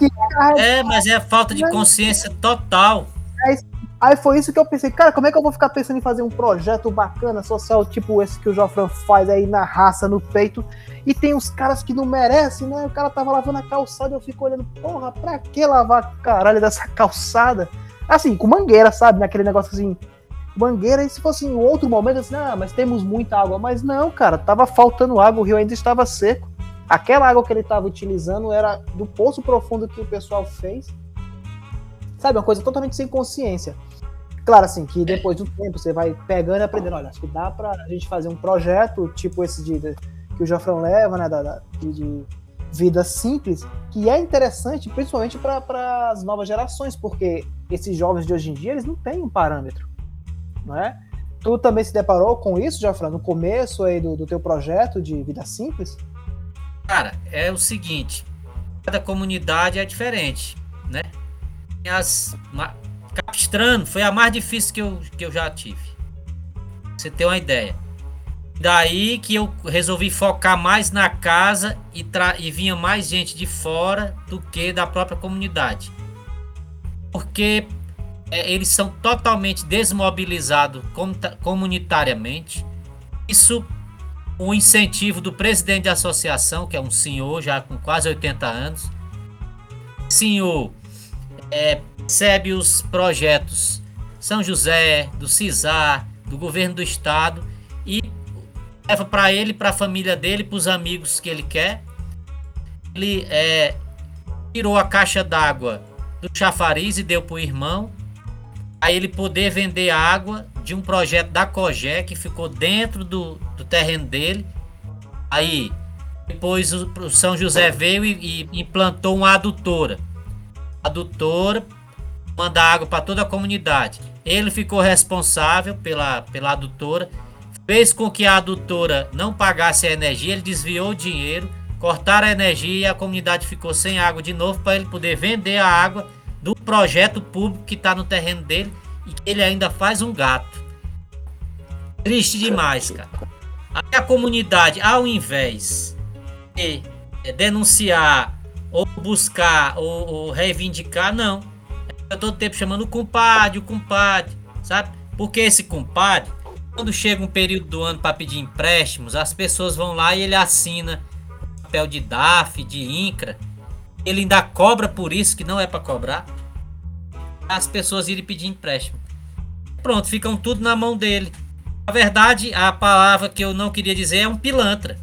É, mas é falta de consciência total. É Aí foi isso que eu pensei, cara, como é que eu vou ficar pensando em fazer um projeto bacana, social, tipo esse que o Jofran faz aí na raça, no peito, e tem uns caras que não merecem, né? O cara tava lavando a calçada e eu fico olhando, porra, pra que lavar caralho dessa calçada? Assim, com mangueira, sabe? Naquele negócio assim, mangueira, e se fosse em outro momento, assim, ah, mas temos muita água. Mas não, cara, tava faltando água, o rio ainda estava seco. Aquela água que ele estava utilizando era do poço profundo que o pessoal fez. Sabe, uma coisa totalmente sem consciência. Claro, assim, que depois do tempo você vai pegando e aprendendo. Olha, acho que dá pra gente fazer um projeto tipo esse de que o Jofrão leva, né? Da, da de, vida simples, que é interessante principalmente para as novas gerações, porque esses jovens de hoje em dia eles não têm um parâmetro, não é? Tu também se deparou com isso, Jofrão, no começo aí do, do teu projeto de vida simples? Cara, é o seguinte, cada comunidade é diferente, né? As, Capistrano foi a mais difícil que eu, que eu já tive. Você tem uma ideia. Daí que eu resolvi focar mais na casa e, e vinha mais gente de fora do que da própria comunidade. Porque é, eles são totalmente desmobilizados comunitariamente. Isso o incentivo do presidente da associação, que é um senhor já com quase 80 anos. Senhor é, recebe os projetos São José, do CISAR, do governo do estado e leva para ele, para a família dele, para os amigos que ele quer. Ele é, tirou a caixa d'água do chafariz e deu para o irmão. Aí ele poder vender água de um projeto da Cogé que ficou dentro do, do terreno dele. Aí depois o, o São José veio e, e implantou uma adutora. Adutora manda água para toda a comunidade. Ele ficou responsável pela, pela adutora, fez com que a adutora não pagasse a energia, ele desviou o dinheiro, cortaram a energia e a comunidade ficou sem água de novo para ele poder vender a água do projeto público que está no terreno dele e que ele ainda faz um gato. Triste demais, cara. Aí a comunidade, ao invés de é, denunciar ou buscar ou, ou reivindicar, não. É todo tempo chamando o compadre, o compadre, sabe? Porque esse compadre, quando chega um período do ano para pedir empréstimos, as pessoas vão lá e ele assina papel de DAF, de INCRA. Ele ainda cobra por isso, que não é para cobrar. As pessoas irem pedir empréstimo. Pronto, ficam tudo na mão dele. Na verdade, a palavra que eu não queria dizer é um pilantra.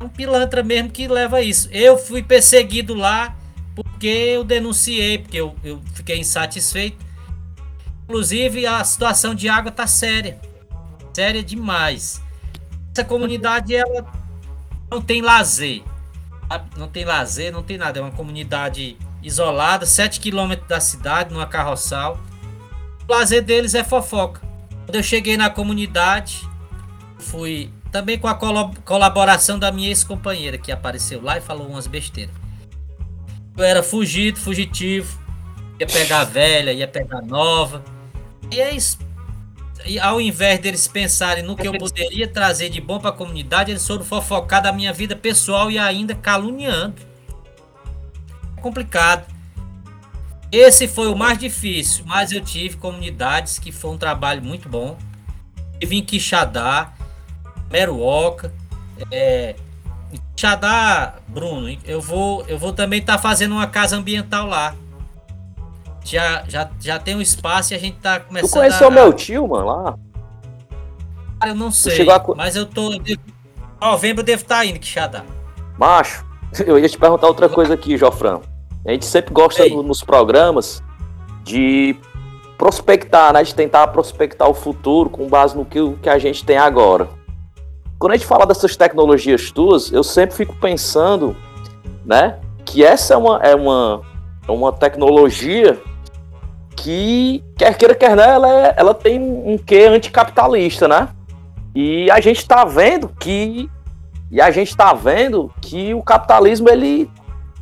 É um pilantra mesmo que leva isso. Eu fui perseguido lá porque eu denunciei, porque eu, eu fiquei insatisfeito. Inclusive, a situação de água tá séria. Séria demais. Essa comunidade, ela não tem lazer. Não tem lazer, não tem nada. É uma comunidade isolada, 7 quilômetros da cidade, numa carroçal. O lazer deles é fofoca. Quando eu cheguei na comunidade, fui também com a colaboração da minha ex-companheira que apareceu lá e falou umas besteiras. Eu era fugido, fugitivo, ia pegar velha, ia pegar nova. E é isso. E ao invés deles pensarem no que eu poderia trazer de bom para a comunidade, eles foram fofocar da minha vida pessoal e ainda caluniando. É complicado. Esse foi o mais difícil, mas eu tive comunidades que foi um trabalho muito bom. Tive em Quixadá, Meruoca, é, Quixadá, Bruno, eu vou, eu vou também estar tá fazendo uma casa ambiental lá. Já, já, já tem um espaço e a gente tá começando. Tu conheceu a... meu tio, mano, lá? eu não sei, a... mas eu tô. Em novembro eu devo estar tá indo, Quixadá. Macho, [LAUGHS] eu ia te perguntar outra coisa aqui, Jofran. A gente sempre gosta no, nos programas de prospectar, né? De tentar prospectar o futuro com base no que, que a gente tem agora. Quando a gente fala dessas tecnologias tuas, eu sempre fico pensando, né? Que essa é uma, é uma, é uma tecnologia que, quer queira, quer não, ela, é, ela tem um quê anticapitalista, né? E a gente está vendo que e a gente está vendo que o capitalismo ele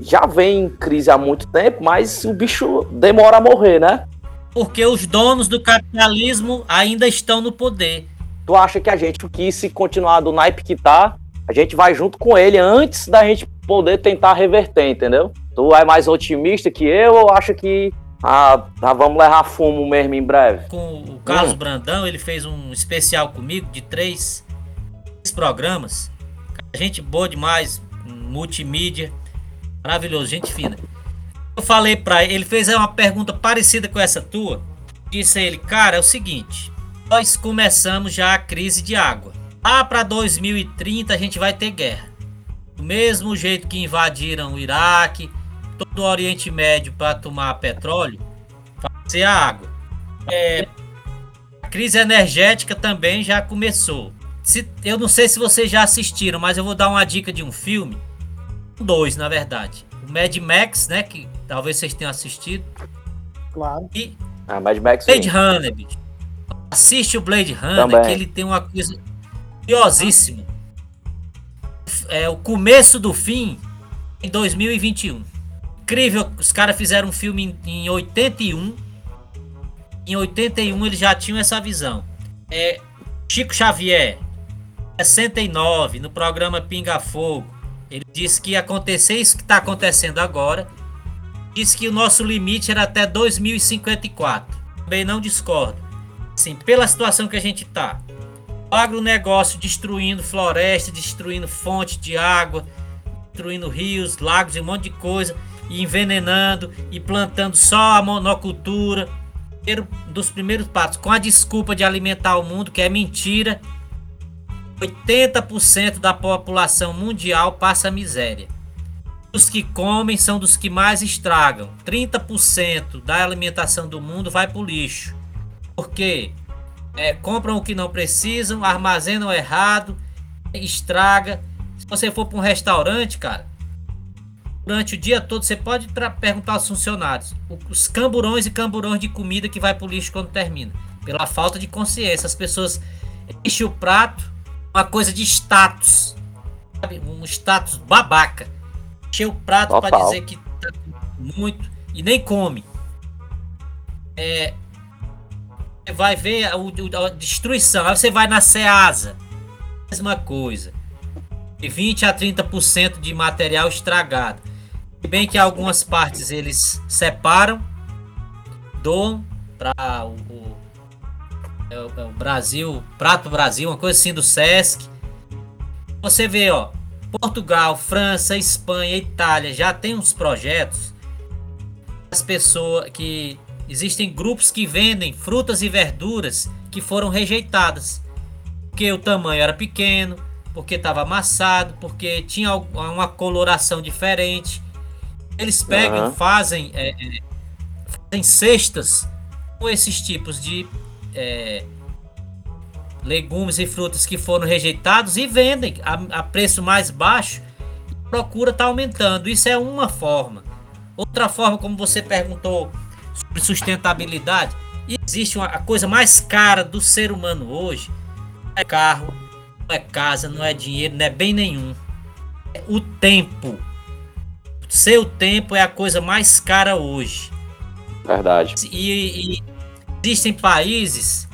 já vem em crise há muito tempo, mas o bicho demora a morrer, né? Porque os donos do capitalismo ainda estão no poder. Tu acha que a gente, que se continuar do naipe que tá, a gente vai junto com ele antes da gente poder tentar reverter, entendeu? Tu é mais otimista que eu ou acha que ah, tá, vamos levar fumo mesmo em breve? Com o Carlos hum. Brandão, ele fez um especial comigo de três, três programas. Gente boa demais, multimídia. Maravilhoso, gente fina. Eu falei pra ele, ele fez uma pergunta parecida com essa tua. Disse a ele, cara, é o seguinte, nós começamos já a crise de água. Lá para 2030 a gente vai ter guerra. Do mesmo jeito que invadiram o Iraque, todo o Oriente Médio para tomar petróleo, a água. É, a crise energética também já começou. Se, eu não sei se vocês já assistiram, mas eu vou dar uma dica de um filme dois, na verdade. O Mad Max, né? Que talvez vocês tenham assistido. Claro. E ah, Mad Max. Blade Runner, bicho. Assiste o Blade Runner, Também. que ele tem uma coisa curiosíssima. É o começo do fim em 2021. Incrível, os caras fizeram um filme em, em 81. Em 81 eles já tinham essa visão. É, Chico Xavier, 69, no programa Pinga Fogo. Ele disse que ia acontecer isso que está acontecendo agora. Disse que o nosso limite era até 2054. Também não discordo. Assim, pela situação que a gente está. O agronegócio destruindo floresta, destruindo fontes de água, destruindo rios, lagos e um monte de coisa, e envenenando e plantando só a monocultura. Dos primeiros passos, com a desculpa de alimentar o mundo, que é mentira. 80% da população mundial passa miséria. Os que comem são dos que mais estragam. 30% da alimentação do mundo vai para o lixo. Porque é, compram o que não precisam, armazenam errado, estraga. Se você for para um restaurante, cara, durante o dia todo você pode perguntar aos funcionários os camburões e camburões de comida que vai para o lixo quando termina. Pela falta de consciência. As pessoas enchem o prato, uma coisa de status. Sabe? Um status babaca. Encher o prato para dizer que tá muito e nem come. É, vai ver a, a, destruição. Aí você vai na Ceasa, mesma coisa. De 20 a 30% de material estragado. Se bem que algumas partes eles separam, doam para o, é o, é o, Brasil, Prato Brasil, uma coisa assim do Sesc. Você vê, ó, Portugal, França, Espanha, Itália já tem uns projetos. As pessoas que Existem grupos que vendem frutas e verduras que foram rejeitadas. Porque o tamanho era pequeno, porque estava amassado, porque tinha uma coloração diferente. Eles pegam, uhum. fazem, é, é, fazem cestas com esses tipos de é, legumes e frutas que foram rejeitados e vendem a, a preço mais baixo. A procura está aumentando. Isso é uma forma. Outra forma, como você perguntou sobre sustentabilidade. Existe uma, a coisa mais cara do ser humano hoje: não é carro, não é casa, não é dinheiro, não é bem nenhum. É o tempo. Seu tempo é a coisa mais cara hoje. Verdade. E, e existem países.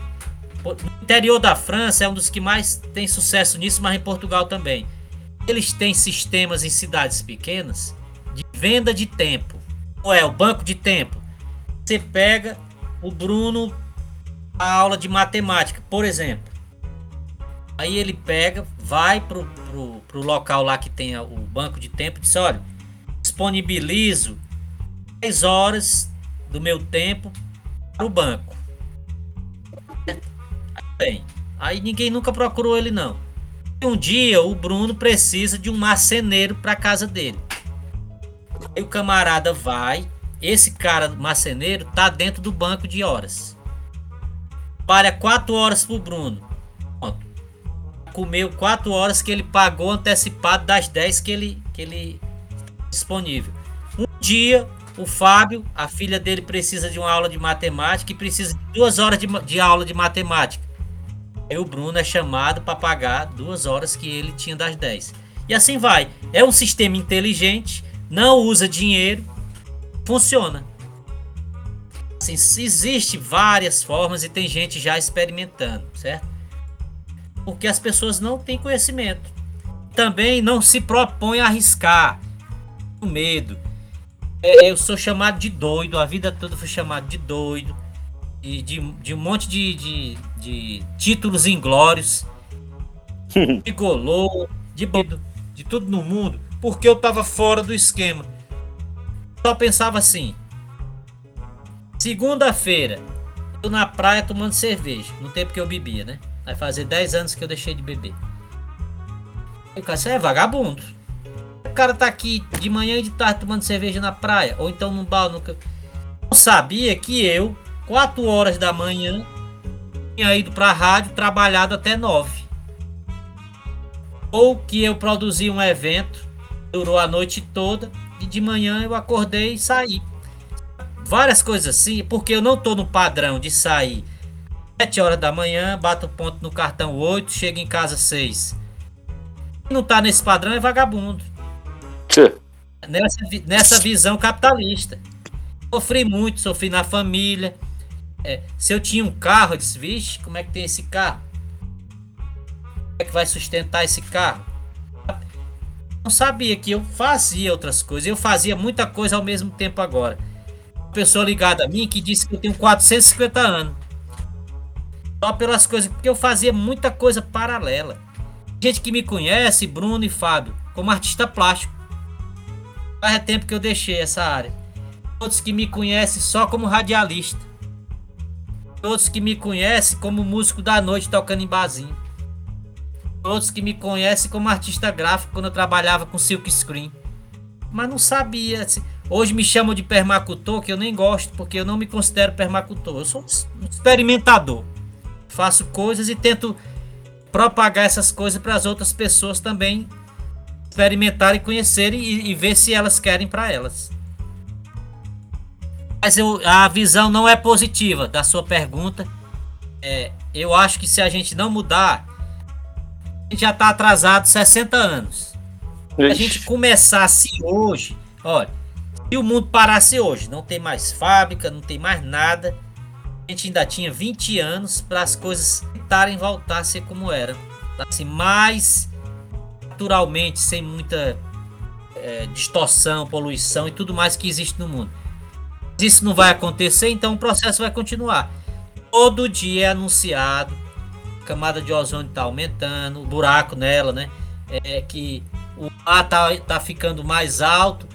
No interior da França é um dos que mais tem sucesso nisso, mas em Portugal também. Eles têm sistemas em cidades pequenas de venda de tempo. Ou é o banco de tempo você pega o Bruno a aula de matemática, por exemplo. Aí ele pega, vai pro, pro, pro local lá que tem o banco de tempo e diz, olha, disponibilizo 10 horas do meu tempo para o banco. Bem, aí ninguém nunca procurou ele não. Um dia o Bruno precisa de um marceneiro para casa dele. Aí o camarada vai, esse cara marceneiro tá dentro do banco de horas. Para 4 horas pro Bruno. Pronto. Comeu 4 horas que ele pagou antecipado das 10 que ele que ele disponível. Um dia o Fábio, a filha dele precisa de uma aula de matemática e precisa de duas horas de, de aula de matemática. Aí o Bruno é chamado para pagar duas horas que ele tinha das 10. E assim vai. É um sistema inteligente, não usa dinheiro, funciona. Assim, existe várias formas e tem gente já experimentando, certo? Porque as pessoas não têm conhecimento. Também não se propõe a arriscar. O medo. É, eu sou chamado de doido, a vida toda fui chamado de doido. E de, de um monte de, de, de títulos inglórios. [LAUGHS] de golô, de medo, de tudo no mundo. Porque eu tava fora do esquema só pensava assim. Segunda-feira, eu na praia tomando cerveja, no tempo que eu bebia, né? Vai fazer 10 anos que eu deixei de beber. O cara, você é vagabundo. O cara tá aqui de manhã e de tarde tomando cerveja na praia, ou então num bar. Nunca... Eu sabia que eu, 4 horas da manhã, tinha ido pra rádio, trabalhado até 9. Ou que eu produzi um evento, durou a noite toda, e de manhã eu acordei e saí. Várias coisas assim, porque eu não tô no padrão de sair 7 horas da manhã, bato ponto no cartão 8, chego em casa 6. Quem não tá nesse padrão é vagabundo. Nessa, nessa visão capitalista. Sofri muito, sofri na família. É, se eu tinha um carro, eu disse, vixe, como é que tem esse carro? Como é que vai sustentar esse carro? não sabia que eu fazia outras coisas. Eu fazia muita coisa ao mesmo tempo agora. Uma pessoa ligada a mim que disse que eu tenho 450 anos. Só pelas coisas, porque eu fazia muita coisa paralela. Gente que me conhece, Bruno e Fábio, como artista plástico. Faz tempo que eu deixei essa área. Outros que me conhecem só como radialista. Outros que me conhecem como músico da noite tocando em barzinho. outros que me conhecem como artista gráfico quando eu trabalhava com silk screen. Mas não sabia. Assim. Hoje me chamam de permacultor, que eu nem gosto, porque eu não me considero permacultor. Eu sou um experimentador. Faço coisas e tento propagar essas coisas para as outras pessoas também experimentarem, conhecerem e, e ver se elas querem para elas. Mas eu, a visão não é positiva da sua pergunta. É, eu acho que se a gente não mudar, a gente já está atrasado 60 anos. Se a gente começasse hoje, olha, se o mundo parasse hoje, não tem mais fábrica, não tem mais nada, a gente ainda tinha 20 anos para as coisas tentarem voltar a ser como era. Assim, mais naturalmente, sem muita é, distorção, poluição e tudo mais que existe no mundo. Isso não vai acontecer, então o processo vai continuar. Todo dia é anunciado, a camada de ozônio está aumentando, o buraco nela, né? É que o mar tá, tá ficando mais alto.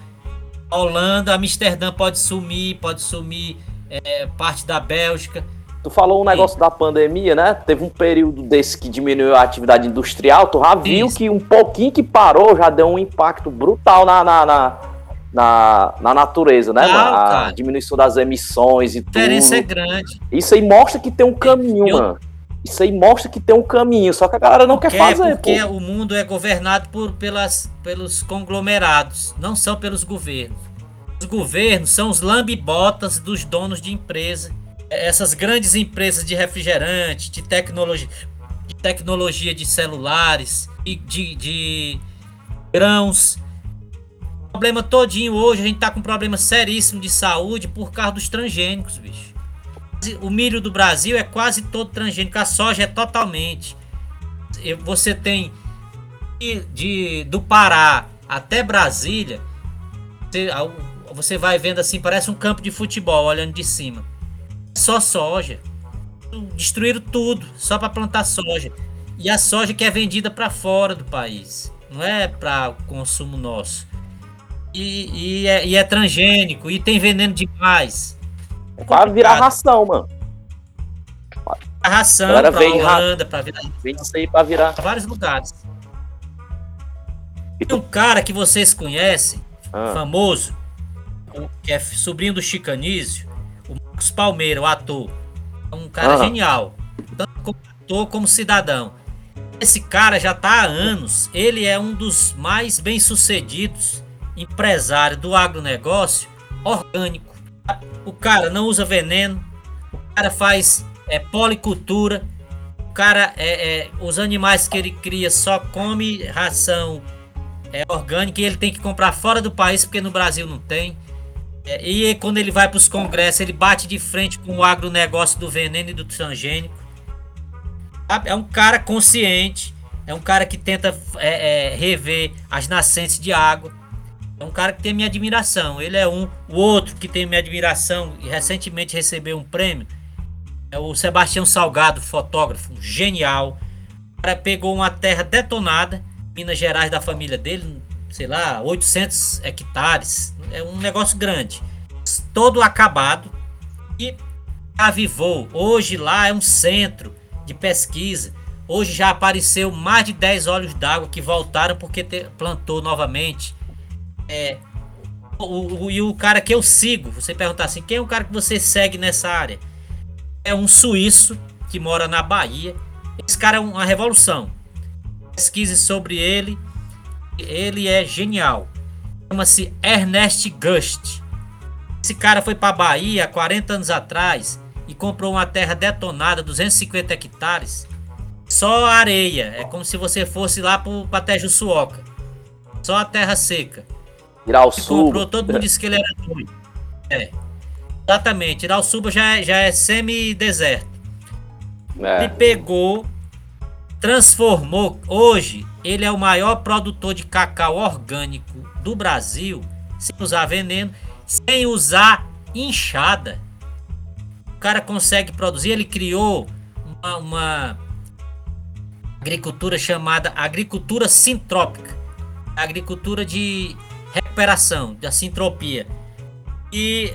A Holanda, Amsterdã pode sumir, pode sumir é, parte da Bélgica. Tu falou um negócio da pandemia, né? Teve um período desse que diminuiu a atividade industrial. Tu já viu Isso. que um pouquinho que parou já deu um impacto brutal na, na, na, na, na natureza, né? Não, a cara. diminuição das emissões e tudo. A diferença é grande. Isso aí mostra que tem um caminho, Eu... mano. Isso aí mostra que tem um caminho, só que a galera não porque, quer fazer. Porque pô. o mundo é governado por, pelas, pelos conglomerados, não são pelos governos. Os governos são os lambibotas dos donos de empresa essas grandes empresas de refrigerante, de tecnologia, de, tecnologia de celulares, de, de, de grãos. O problema todinho hoje, a gente tá com um problema seríssimo de saúde por causa dos transgênicos, bicho. O milho do Brasil é quase todo transgênico, a soja é totalmente. Você tem de, de do Pará até Brasília, você, você vai vendo assim, parece um campo de futebol olhando de cima só soja. Destruíram tudo só para plantar soja. E a soja que é vendida para fora do país, não é para consumo nosso. E, e, é, e, é, transgênico e tem veneno demais. É para virar ração, mano. A ração para Holanda, para virar. Vende isso aí para virar. Pra vários lugares. E um cara que vocês conhecem, ah. famoso, que é sobrinho do Chicanísio, Marcos Palmeira, o ator. É um cara uhum. genial. Tanto como ator como cidadão. Esse cara já está há anos. Ele é um dos mais bem-sucedidos empresários do agronegócio orgânico. O cara não usa veneno. O cara faz é, policultura. O cara, é, é, os animais que ele cria só come ração é, orgânica e ele tem que comprar fora do país porque no Brasil não tem. É, e quando ele vai para os congressos, ele bate de frente com o agronegócio do veneno e do transgênico. É um cara consciente, é um cara que tenta é, é, rever as nascentes de água. É um cara que tem minha admiração. Ele é um. O outro que tem minha admiração e recentemente recebeu um prêmio é o Sebastião Salgado, fotógrafo, genial. O cara pegou uma terra detonada, Minas Gerais da família dele, sei lá, 800 hectares. É um negócio grande. Todo acabado. E avivou. Hoje lá é um centro de pesquisa. Hoje já apareceu mais de 10 olhos d'água que voltaram porque plantou novamente. É, o, o, e o cara que eu sigo, você perguntar assim, quem é o cara que você segue nessa área? É um suíço que mora na Bahia. Esse cara é uma revolução. Pesquise sobre ele ele é genial. Chama-se Ernest Gust. Esse cara foi para Bahia há 40 anos atrás e comprou uma terra detonada, 250 hectares. Só areia. É como se você fosse lá para Tejuçuoca. Só a terra seca. Irauçuba. Comprou, todo mundo disse que ele era doido. É. Exatamente. Irauçuba já é, já é semi-deserto. É. Ele pegou, transformou. Hoje, ele é o maior produtor de cacau orgânico do Brasil, sem usar veneno, sem usar inchada. O cara consegue produzir, ele criou uma, uma agricultura chamada agricultura sintrópica, agricultura de recuperação, da sintropia. E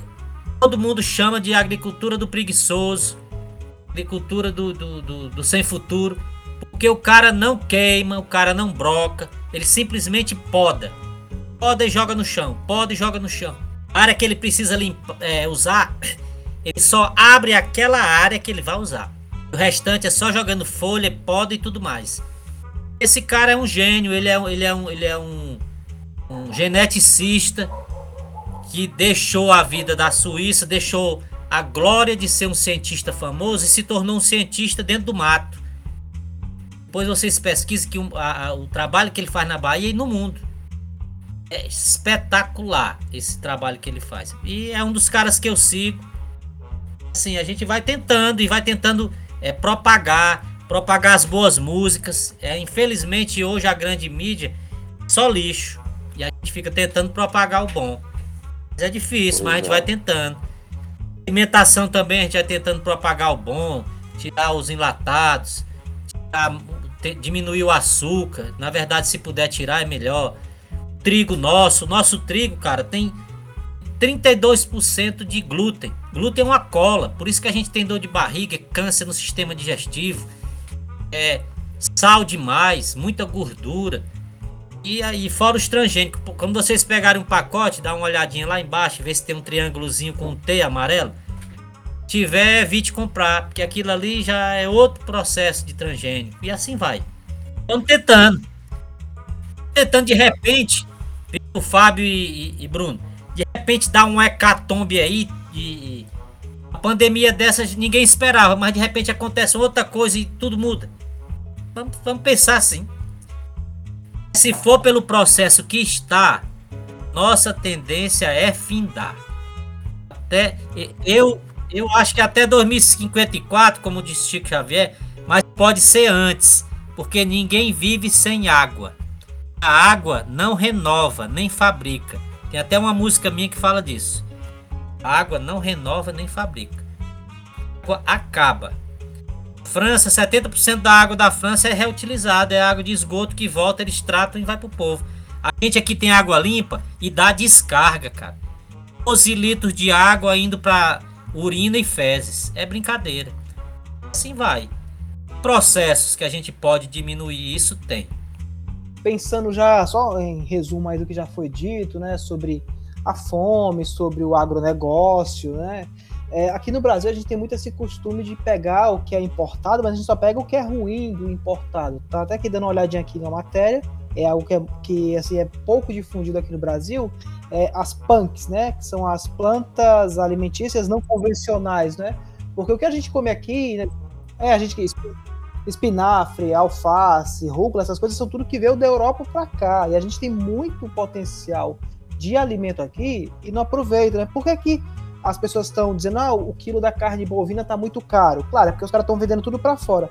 todo mundo chama de agricultura do preguiçoso, agricultura do, do, do, do sem futuro Porque o cara não queima, o cara não broca, ele simplesmente poda. Poda e joga no chão, poda e joga no chão. A área que ele precisa limpa, é, usar, [COUGHS] ele só abre aquela área que ele vai usar. O restante é só jogando folha, poda e tudo mais. Esse cara é um gênio, ele é, ele é, um, ele é um, um geneticista que deixou a vida da Suíça, deixou a glória de ser um cientista famoso e se tornou um cientista dentro do mato. Depois vocês pesquisem que um, a, a, o trabalho que ele faz na Bahia e no mundo. É espetacular esse trabalho que ele faz. E é um dos caras que eu sigo. Assim, a gente vai tentando e vai tentando é, propagar, propagar as boas músicas. É, infelizmente hoje a grande mídia só lixo. E a gente fica tentando propagar o bom. Mas é difícil, mas a gente vai tentando. Alimentação também, a gente vai tentando propagar o bom, tirar os enlatados, tirar, diminuir o açúcar. Na verdade, se puder tirar, é melhor. Trigo nosso, nosso trigo, cara, tem 32% de glúten. Glúten é uma cola, por isso que a gente tem dor de barriga, câncer no sistema digestivo, é sal demais, muita gordura. E aí, fora os transgênicos, quando vocês pegarem um pacote, dá uma olhadinha lá embaixo, ver se tem um triângulozinho com um T amarelo. Tiver, evite comprar, porque aquilo ali já é outro processo de transgênico. E assim vai. Estamos tentando. Tentando de repente, o Fábio e, e, Bruno, de repente dar um hecatombe aí. E, a pandemia dessas ninguém esperava, mas de repente acontece outra coisa e tudo muda. Vamos, vamos pensar assim. Se for pelo processo que está, nossa tendência é findar. Até eu eu acho que até 2054, como disse Chico Xavier, mas pode ser antes, porque ninguém vive sem água. A água não renova nem fabrica. Tem até uma música minha que fala disso. A água não renova nem fabrica. Acaba. França, 70% da água da França é reutilizada, é água de esgoto que volta, eles tratam e vai pro povo. A gente aqui tem água limpa e dá descarga, cara. 12 litros de água indo para urina e fezes. É brincadeira. Assim vai. Processos que a gente pode diminuir isso tem. Pensando já só em resumo aí do que já foi dito, né, sobre a fome, sobre o agronegócio, né? É, aqui no Brasil a gente tem muito esse costume de pegar o que é importado, mas a gente só pega o que é ruim do importado. Tá até aqui dando uma olhadinha aqui na matéria, é algo que, é, que assim, é pouco difundido aqui no Brasil, é as punks, né? Que são as plantas alimentícias não convencionais, né? Porque o que a gente come aqui, né, é a gente que espinafre, alface, rúcula, essas coisas são tudo que veio da Europa para cá. E a gente tem muito potencial de alimento aqui e não aproveita, né? Por que aqui as pessoas estão dizendo, ah, o quilo da carne bovina está muito caro. Claro, é porque os caras estão vendendo tudo para fora.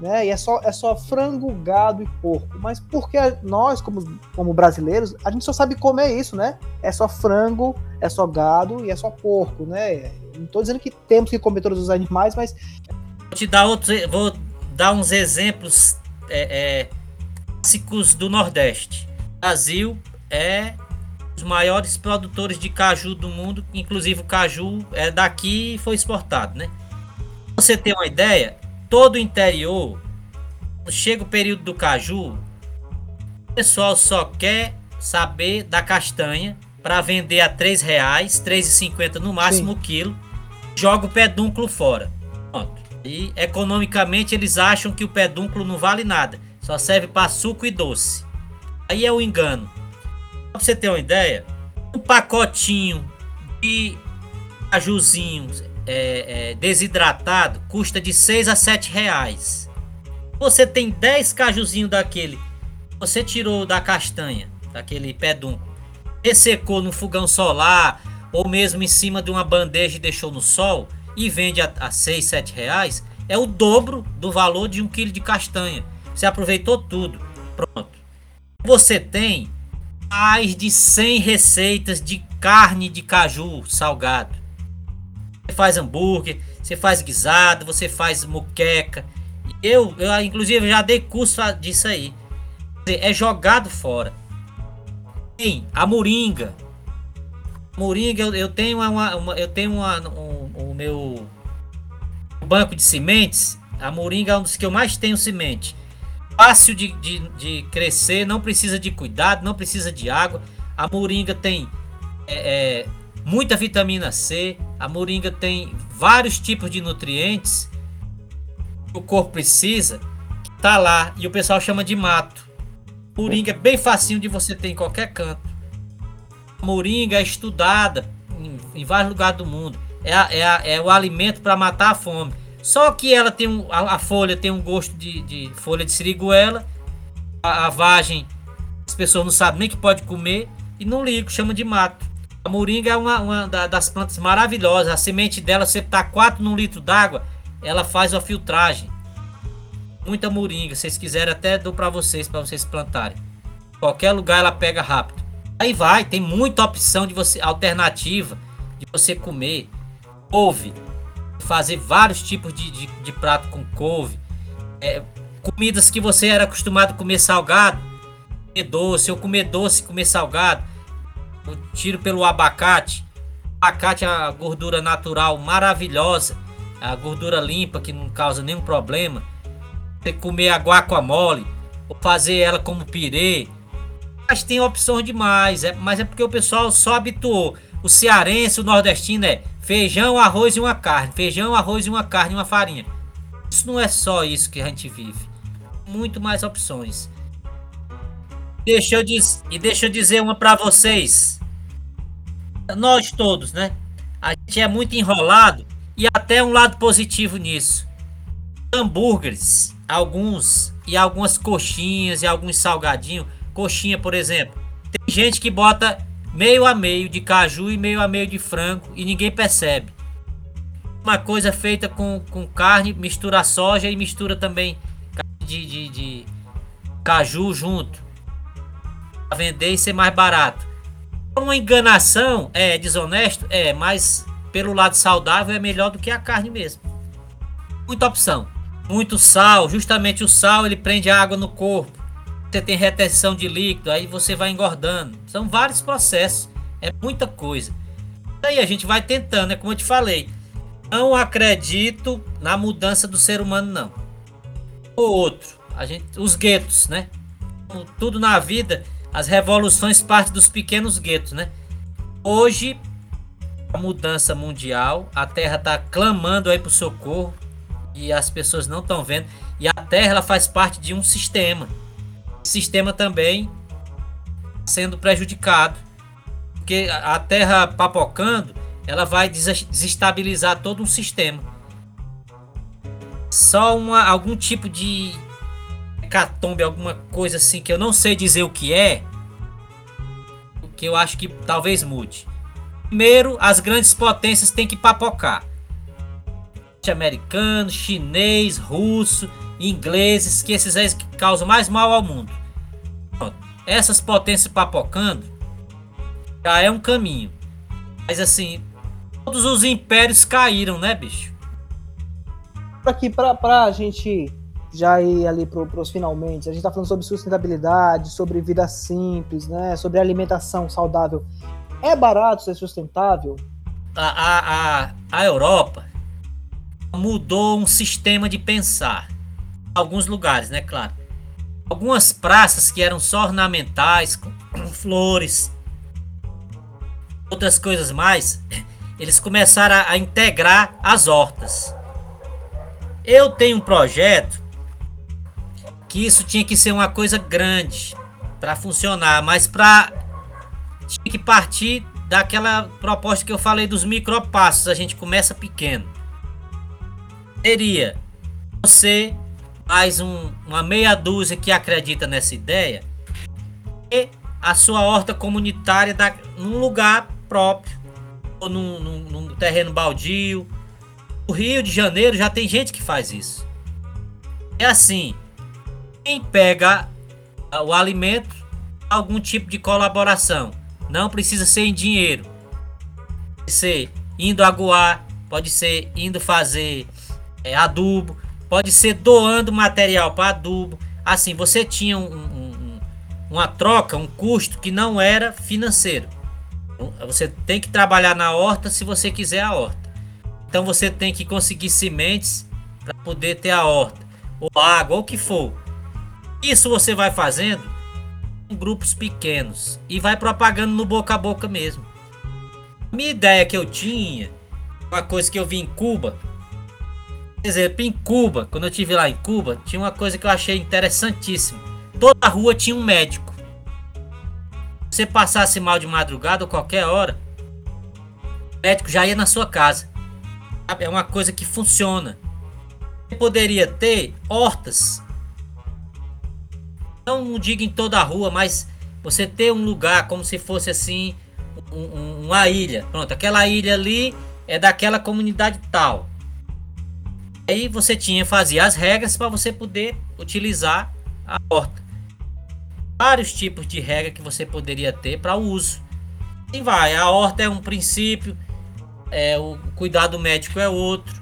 Né? E é só, é só frango, gado e porco. Mas porque nós, como, como brasileiros, a gente só sabe comer isso, né? É só frango, é só gado e é só porco, né? Não estou dizendo que temos que comer todos os animais, mas. Vou te dar outros. Vou dar uns exemplos é, é, clássicos do Nordeste. Brasil é os maiores produtores de caju do mundo, inclusive o caju é daqui e foi exportado, né? Pra você ter uma ideia, todo o interior, chega o período do caju, o pessoal só quer saber da castanha para vender a três reais, três e cinquenta no máximo o quilo, joga o pedúnculo fora. Pronto. E economicamente eles acham que o pedúnculo não vale nada, só serve para suco e doce. Aí é o engano. Pra você ter uma ideia, um pacotinho de cajuzinho é, é, desidratado custa de 6 a 7 reais. Você tem 10 cajuzinhos daquele, você tirou da castanha, daquele pedunco, ressecou no fogão solar ou mesmo em cima de uma bandeja e deixou no sol e vende a, a 6, 7 reais, é o dobro do valor de um quilo de castanha. Você aproveitou tudo. Pronto. Você tem mais de 100 receitas de carne de caju salgado. Você faz hambúrguer, você faz guisado, você faz moqueca. Eu, eu inclusive, já dei curso disso aí. É jogado fora. Tem a moringa. Moringa, eu, eu tenho uma, uma eu tenho uma, um, o meu banco de sementes. A moringa é um dos que eu mais tenho semente. fácil de, de, de crescer, não precisa de cuidado, não precisa de água. A moringa tem é, é, muita vitamina C, a moringa tem vários tipos de nutrientes que o corpo precisa, tá lá e o pessoal chama de mato. Moringa é bem facinho de você ter em qualquer canto. A moringa é estudada em, em vários lugares do mundo. É, a, é, a, é o alimento para matar a fome. Só que ela tem um, a, a folha tem um gosto de, de folha de siriguela. A, a, vagem, as pessoas não sabem nem que pode comer. E não ligo, chama de mato. A moringa é uma, uma das plantas maravilhosas. A semente dela, você tá 4 num litro d'água, ela faz a filtragem. Muita moringa, se vocês quiserem até dou para vocês, para vocês plantarem. Qualquer lugar ela pega rápido. Aí vai, tem muita opção de você alternativa de você comer. Couve, fazer vários tipos de, de, de prato com couve. É, comidas que você era acostumado a comer salgado, comer doce, ou comer doce, comer salgado. Eu tiro pelo abacate. O abacate é a gordura natural maravilhosa, a gordura limpa que não causa nenhum problema. Você comer a guacamole, ou fazer ela como pirê. Mas tem opções demais, é, mas é porque o pessoal só habituou. O cearense, o nordestino é Feijão, arroz e uma carne. Feijão, arroz e uma carne e uma farinha. Isso não é só isso que a gente vive. Muito mais opções. Deixa eu diz, e deixa eu dizer uma para vocês. Nós todos, né? A gente é muito enrolado e até um lado positivo nisso. Hambúrgueres, alguns e algumas coxinhas e alguns salgadinhos. Coxinha, por exemplo. Tem gente que bota meio a meio de caju e meio a meio de frango e ninguém percebe. Uma coisa feita com, com carne, mistura soja e mistura também de, de, de caju junto. Vender e ser mais barato. Uma enganação é desonesto, é, mas pelo lado saudável é melhor do que a carne mesmo. Muita opção. Muito sal, justamente o sal ele prende água no corpo você tem retenção de líquido, aí você vai engordando. São vários processos, é muita coisa. Aí a gente vai tentando, é como eu te falei. Não acredito na mudança do ser humano, não. O outro, a gente, os guetos, né? Tudo na vida, as revoluções partem dos pequenos guetos, né? Hoje, a mudança mundial, a Terra está clamando aí por socorro e as pessoas não estão vendo. E a Terra ela faz parte de um sistema sistema também sendo prejudicado. Porque a terra papocando, ela vai desestabilizar todo um sistema. Só uma, algum tipo de hecatombe, alguma coisa assim que eu não sei dizer o que é, que eu acho que talvez mude. Primeiro, as grandes potências têm que papocar. Americano, chinês, russo, ingleses, que esses aí que causam mais mal ao mundo. Essas potências papocando já é um caminho. Mas assim, todos os impérios caíram, né, bicho? Aqui, pra, pra gente já ir ali pro, pros finalmente, a gente tá falando sobre sustentabilidade, sobre vida simples, né? Sobre alimentação saudável. É barato ser sustentável? A, a, a, Europa mudou um sistema de pensar alguns lugares, né? Claro. Algumas praças que eram só ornamentais, com [COUGHS] flores, outras coisas mais, [COUGHS] eles começaram a, a integrar as hortas. Eu tenho um projeto que isso tinha que ser uma coisa grande para funcionar, mas para tinha que partir daquela proposta que eu falei dos micropassos. A gente começa pequeno. Seria você mais um, uma meia dúzia que acredita nessa ideia e a sua horta comunitária da, num lugar próprio ou num, num, num terreno baldio. No Rio de Janeiro já tem gente que faz isso. É assim, quem pega o alimento, algum tipo de colaboração. Não precisa ser em dinheiro. Pode ser indo aguar, pode ser indo fazer é, adubo, pode ser doando material para adubo. Assim, você tinha um, um, uma troca, um custo que não era financeiro. Você tem que trabalhar na horta se você quiser a horta. Então você tem que conseguir sementes para poder ter a horta, ou água, ou o que for. Isso você vai fazendo em grupos pequenos e vai propagando no boca a boca mesmo. A minha ideia que eu tinha, uma coisa que eu vi em Cuba, por exemplo, em Cuba, quando eu tive lá em Cuba, tinha uma coisa que eu achei interessantíssima. Toda rua tinha um médico. Se você passasse mal de madrugada ou qualquer hora, o médico já ia na sua casa. É uma coisa que funciona. Você poderia ter hortas não, não digo em toda a rua, mas você ter um lugar como se fosse assim um, um, uma ilha. Pronto, aquela ilha ali é daquela comunidade tal. Aí você tinha fazia as regras para você poder utilizar a horta. Vários tipos de regra que você poderia ter para o uso. E vai, a horta é um princípio, é o cuidado médico é outro.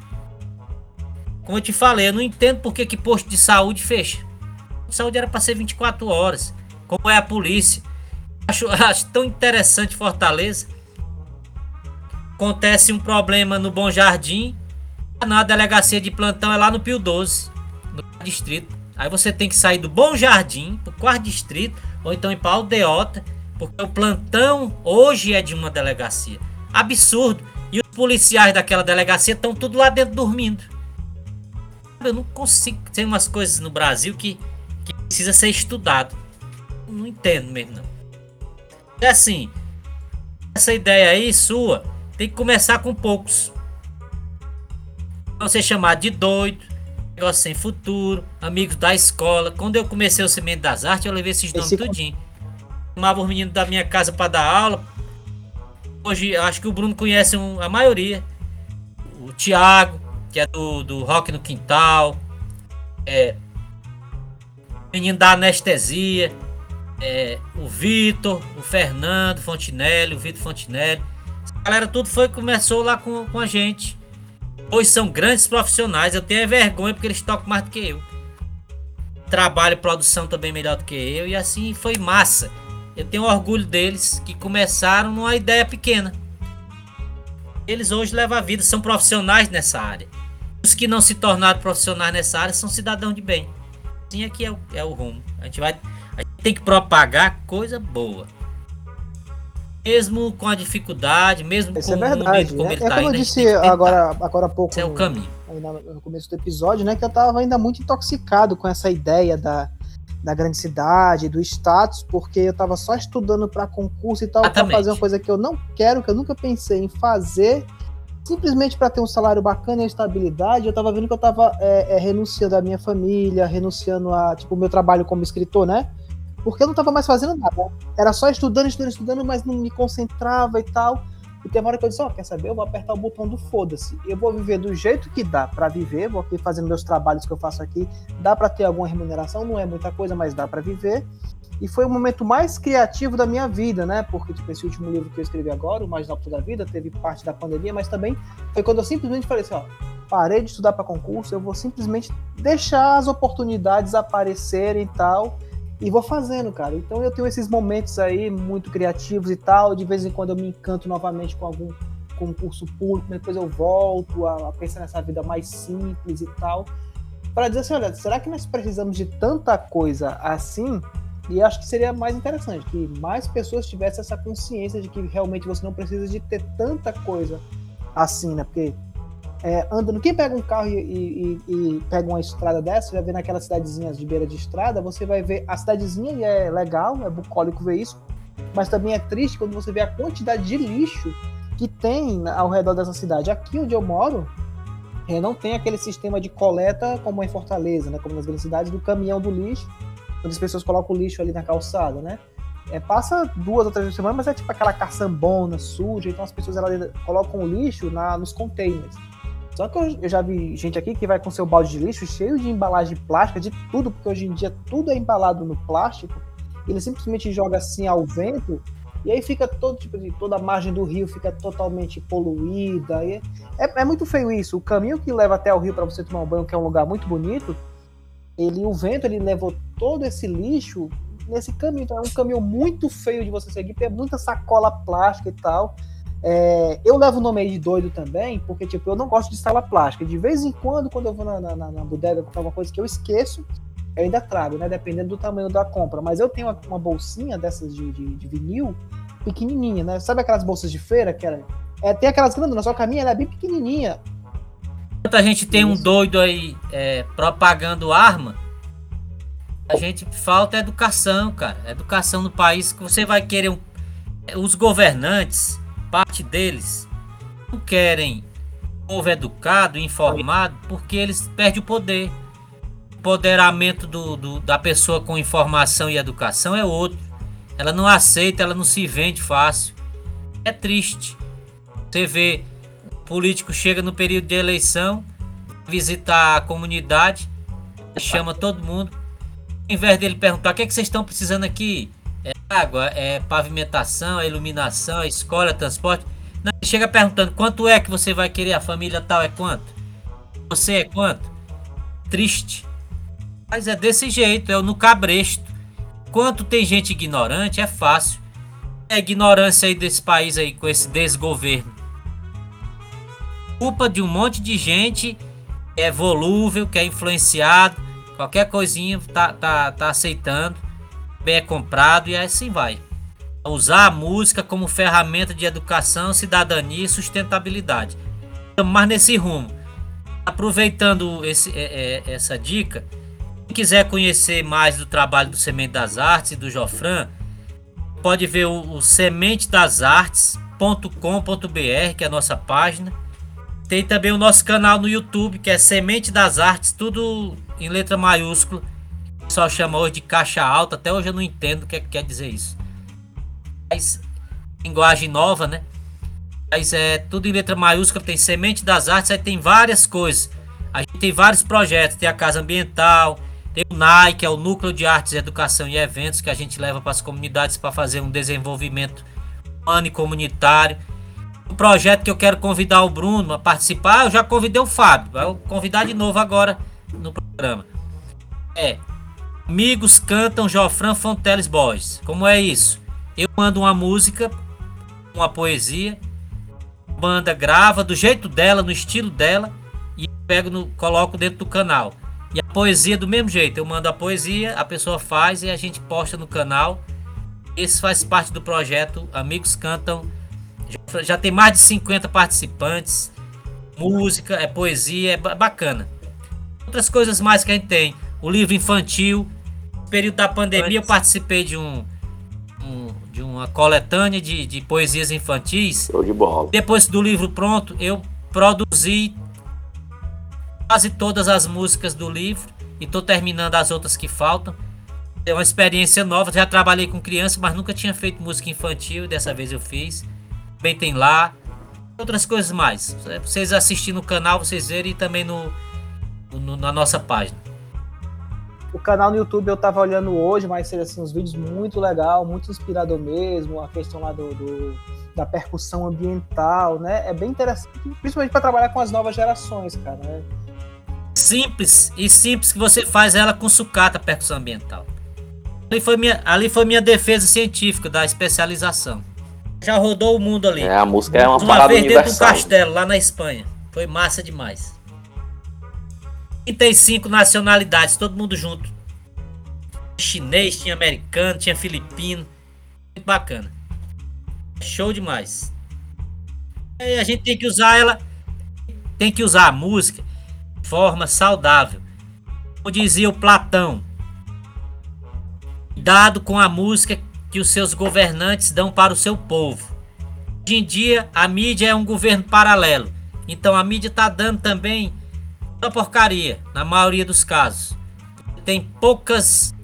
Como eu te falei, eu não entendo por que, que posto de saúde fecha saúde era para ser 24 horas, como é a polícia. Acho, [LAUGHS] acho tão interessante Fortaleza. Acontece um problema no Bom Jardim, na delegacia de plantão é lá no Pio 12, no distrito. Aí você tem que sair do Bom Jardim pro quarto distrito, ou então ir para Aldeota, porque o plantão hoje é de uma delegacia. Absurdo. E os policiais daquela delegacia estão tudo lá dentro dormindo. Eu não consigo. Tem umas coisas no Brasil que precisa ser estudado. Não entendo mesmo, não. É assim, essa ideia aí sua tem que começar com poucos. Ser chamado de doido, negócio sem futuro, amigos da escola. Quando eu comecei o Cimento das Artes, eu levei esses nomes Esse... tudinho. Chamava os meninos da minha casa para dar aula. Hoje, acho que o Bruno conhece um, a maioria. O Thiago, que é do, do Rock no Quintal. É, menino da anestesia, é, o Vitor, o Fernando Fontinelli, o Vitor Fontinelli. A galera tudo foi começou lá com, com a gente. Hoje são grandes profissionais. Eu tenho vergonha porque eles tocam mais do que eu. Trabalho e produção também melhor do que eu. E assim foi massa. Eu tenho orgulho deles que começaram numa ideia pequena. Eles hoje levam a vida, são profissionais nessa área. Os que não se tornaram profissionais nessa área são cidadãos de bem assim aqui é o, é o rumo. A gente vai. A gente tem que propagar coisa boa. Mesmo com a dificuldade, mesmo Isso com é verdade. como é, ele é tá como eu disse agora, agora há pouco. Esse é o caminho. No começo do episódio, né? Que eu tava ainda muito intoxicado com essa ideia da, da grande cidade, do status, porque eu tava só estudando para concurso e tal, para fazer uma coisa que eu não quero, que eu nunca pensei em fazer simplesmente para ter um salário bacana e estabilidade, eu tava vendo que eu tava é, é, renunciando à minha família, renunciando a, tipo, o meu trabalho como escritor, né? Porque eu não tava mais fazendo nada. Era só estudando, estudando, estudando, mas não me concentrava e tal. E tem uma hora que eu disse, ó, oh, quer saber? Eu vou apertar o botão do foda-se. Eu vou viver do jeito que dá para viver, vou aqui fazendo meus trabalhos que eu faço aqui. Dá para ter alguma remuneração, não é muita coisa, mas dá para viver. E foi o momento mais criativo da minha vida, né? Porque tipo, esse último livro que eu escrevi agora, O Mais Nobre da Vida, teve parte da pandemia, mas também foi quando eu simplesmente falei assim, ó, parei de estudar para concurso, eu vou simplesmente deixar as oportunidades aparecerem e tal, e vou fazendo, cara. Então eu tenho esses momentos aí muito criativos e tal, de vez em quando eu me encanto novamente com algum concurso público, depois eu volto a, a pensar nessa vida mais simples e tal, para dizer assim, olha, será que nós precisamos de tanta coisa assim? E acho que seria mais interessante que mais pessoas tivessem essa consciência de que realmente você não precisa de ter tanta coisa assim, né? Porque é, andando, quem pega um carro e, e, e, pega uma estrada dessa, vai ver naquelas cidadezinhas de beira de estrada, você vai ver a cidadezinha e é legal, é bucólico ver isso, mas também é triste quando você vê a quantidade de lixo que tem ao redor dessa cidade. Aqui onde eu moro, é, não tem aquele sistema de coleta como em Fortaleza, né? Como nas grandes cidades, do caminhão do lixo quando as pessoas colocam o lixo ali na calçada, né? É, passa duas ou três vezes por semana, mas é tipo aquela caçambona suja, então as pessoas elas colocam o lixo na, nos containers. Só que eu, eu, já vi gente aqui que vai com seu balde de lixo cheio de embalagem plástica, de tudo, porque hoje em dia tudo é embalado no plástico, ele simplesmente joga assim ao vento, e aí fica todo tipo de toda a margem do rio fica totalmente poluída. é, é muito feio isso. O caminho que leva até o rio para você tomar um banho, que é um lugar muito bonito, ele o vento ele levou todo esse lixo nesse caminho. Então é um caminho muito feio de você seguir, tem muita sacola plástica e tal. É, eu levo o nome aí de doido também, porque tipo, eu não gosto de sala plástica. De vez em quando, quando eu vou na, na, na bodega comprar alguma coisa que eu esqueço, eu ainda trago, né? Dependendo do tamanho da compra. Mas eu tenho uma, uma bolsinha dessas de, de, de, vinil, pequenininha, né? Sabe aquelas bolsas de feira? Que era, é, tem aquelas grandes, só que a minha ela é bem pequenininha. Enquanto a gente tem um doido aí é, propagando arma, a gente falta educação, cara. Educação no país que você vai querer. Um, os governantes, parte deles, não querem povo educado, informado, porque eles perdem o poder. O empoderamento do, do, da pessoa com informação e educação é outro. Ela não aceita, ela não se vende fácil. É triste. Você vê, político chega no período de eleição, visitar a comunidade, chama todo mundo. Em vez dele perguntar o que, é que vocês estão precisando aqui, é água, é pavimentação, é iluminação, é escola, é transporte não, chega perguntando quanto é que você vai querer, a família tal é quanto? Você é quanto? Triste. Mas é desse jeito, é no cabresto. Quanto tem gente ignorante, é fácil. É a ignorância aí desse país aí, com esse desgoverno. Culpa de um monte de gente que é volúvel, que é influenciado, qualquer coisinha tá, tá, tá aceitando, bem é comprado e assim vai usar a música como ferramenta de educação, cidadania e sustentabilidade. Estamos mais nesse rumo. Aproveitando esse, é, é, essa dica, quem quiser conhecer mais do trabalho do Semente das Artes e do Jofran, pode ver o, o sementedasartes.com.br, que é a nossa página. Tem também o nosso canal no YouTube, que é Semente das Artes, tudo em letra maiúscula. Pessoal chama hoje de caixa alta, até hoje eu não entendo o que, é que quer dizer isso linguagem nova, né? Mas é tudo em letra maiúscula, tem semente das artes, aí tem várias coisas. A gente tem vários projetos, tem a Casa Ambiental, tem o NAI, que é o Núcleo de Artes, Educação e Eventos, que a gente leva para as comunidades para fazer um desenvolvimento humano e comunitário. O projeto que eu quero convidar o Bruno a participar, eu já convidei o Fábio, vou convidar de novo agora no programa. É, Amigos Cantam Jofran Fonteles Borges. Como é isso? Eu mando uma música, uma poesia, a banda grava do jeito dela, no estilo dela, e pego no, coloco dentro do canal. E a poesia do mesmo jeito, eu mando a poesia, a pessoa faz e a gente posta no canal. Esse faz parte do projeto Amigos Cantam. Já, tem mais de 50 participantes. Música, é poesia, é bacana. Outras coisas mais que a gente tem. O livro infantil. No período da pandemia eu participei de um de uma coletânea de, de poesias infantis. Show de bola. Depois do livro pronto, eu produzi quase todas as músicas do livro e estou terminando as outras que faltam. É uma experiência nova. Já trabalhei com criança, mas nunca tinha feito música infantil. Dessa vez eu fiz. Bem tem lá. Outras coisas mais. Vocês assistirem no canal, vocês verem e também no, no na nossa página. O canal no YouTube eu tava olhando hoje, mas seria assim, uns vídeos muito legal, muito inspirador mesmo, a questão lá do, do da percussão ambiental, né? É bem interessante, principalmente para trabalhar com as novas gerações, cara. Né? Simples e simples que você faz ela com sucata percussão ambiental. Ali foi minha, ali foi minha defesa científica da especialização. Já rodou o mundo ali. É, a música é uma, uma parada vez dentro do castelo lá na Espanha. Foi massa demais. 35 nacionalidades, todo mundo junto. Chinês, tinha americano, tinha filipino. Muito bacana. Show demais. E a gente tem que usar ela. Tem que usar a música de forma saudável. Como dizia o Platão. Cuidado com a música que os seus governantes dão para o seu povo. Hoje em dia, a mídia é um governo paralelo. Então a mídia está dando também uma porcaria, na maioria dos casos. Tem poucas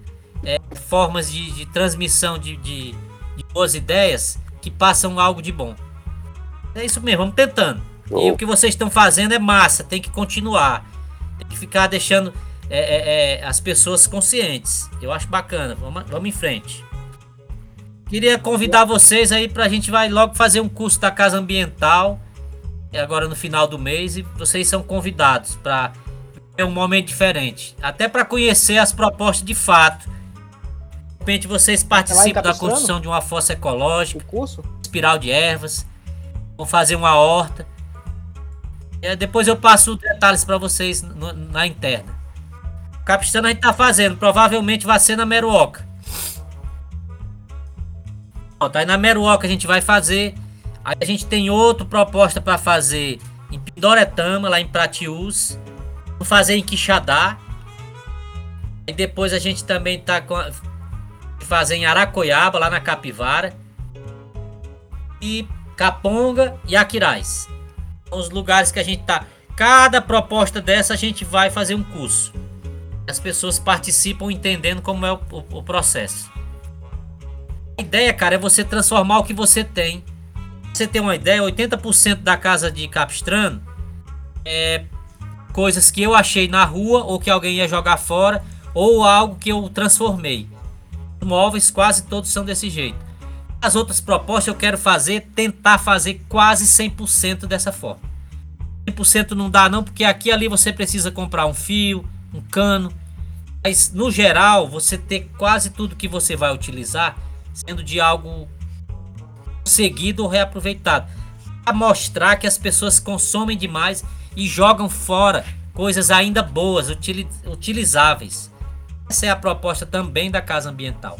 é, formas de, de transmissão de, de, de, boas ideias que passam algo de bom. É isso mesmo, vamos tentando. E o que vocês estão fazendo é massa, tem que continuar. Tem que ficar deixando é, é, é, as pessoas conscientes. Eu acho bacana, vamos, vamos em frente. Queria convidar vocês aí para a gente vai logo fazer um curso da Casa Ambiental é agora no final do mês e vocês são convidados para ter um momento diferente, até para conhecer as propostas de fato. De repente vocês participam da construção de uma fossa ecológica, o curso? espiral de ervas, vão fazer uma horta. E depois eu passo detalhes para vocês no, na interna. Capistrano a gente tá fazendo, provavelmente vai ser na Meruoca. Pronto, aí na Meruoca a gente vai fazer. Aí a gente tem outra proposta para fazer em Pindoretama, lá em Pratiús. Vamos fazer em Quixadá. E depois a gente também tá com a, fazer em Aracoiaba, lá na Capivara. E Caponga e Aquiraz. São os lugares que a gente tá. Cada proposta dessa a gente vai fazer um curso. As pessoas participam entendendo como é o, o, o processo. A ideia, cara, é você transformar o que você tem. Você tem uma ideia, 80% da casa de Capistrano é coisas que eu achei na rua ou que alguém ia jogar fora ou algo que eu transformei. Móveis quase todos são desse jeito. As outras propostas eu quero fazer, tentar fazer quase 100% dessa forma. 100% não dá não, porque aqui ali você precisa comprar um fio, um cano. Mas no geral, você ter quase tudo que você vai utilizar sendo de algo conseguido ou reaproveitado. A mostrar que as pessoas consomem demais e jogam fora coisas ainda boas, utilizáveis. Essa é a proposta também da Casa Ambiental.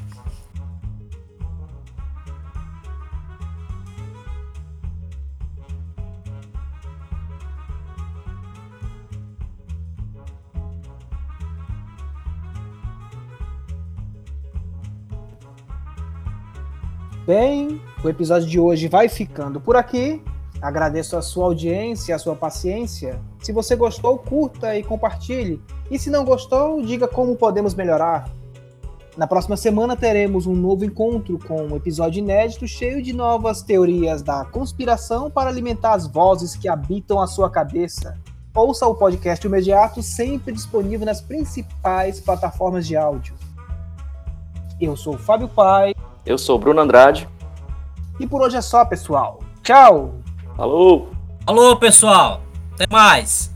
Bem, o episódio de hoje vai ficando por aqui. Agradeço a sua audiência, a sua paciência. Se você gostou, curta e compartilhe. E se não gostou, diga como podemos melhorar. Na próxima semana teremos um novo encontro com um episódio inédito cheio de novas teorias da conspiração para alimentar as vozes que habitam a sua cabeça. Ouça o podcast imediato sempre disponível nas principais plataformas de áudio. Eu sou o Fábio Pai. Eu sou o Bruno Andrade. E por hoje é só, pessoal. Tchau! Alô! Alô, pessoal! Até mais!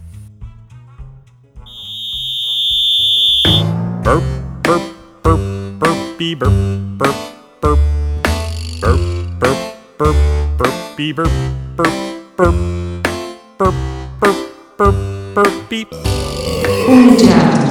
burp, burp, burp, burpy burp, burp, burp, burp, burp, burp, burpy burp, burp, burp, burp, burp, burp, burpy. Um dia.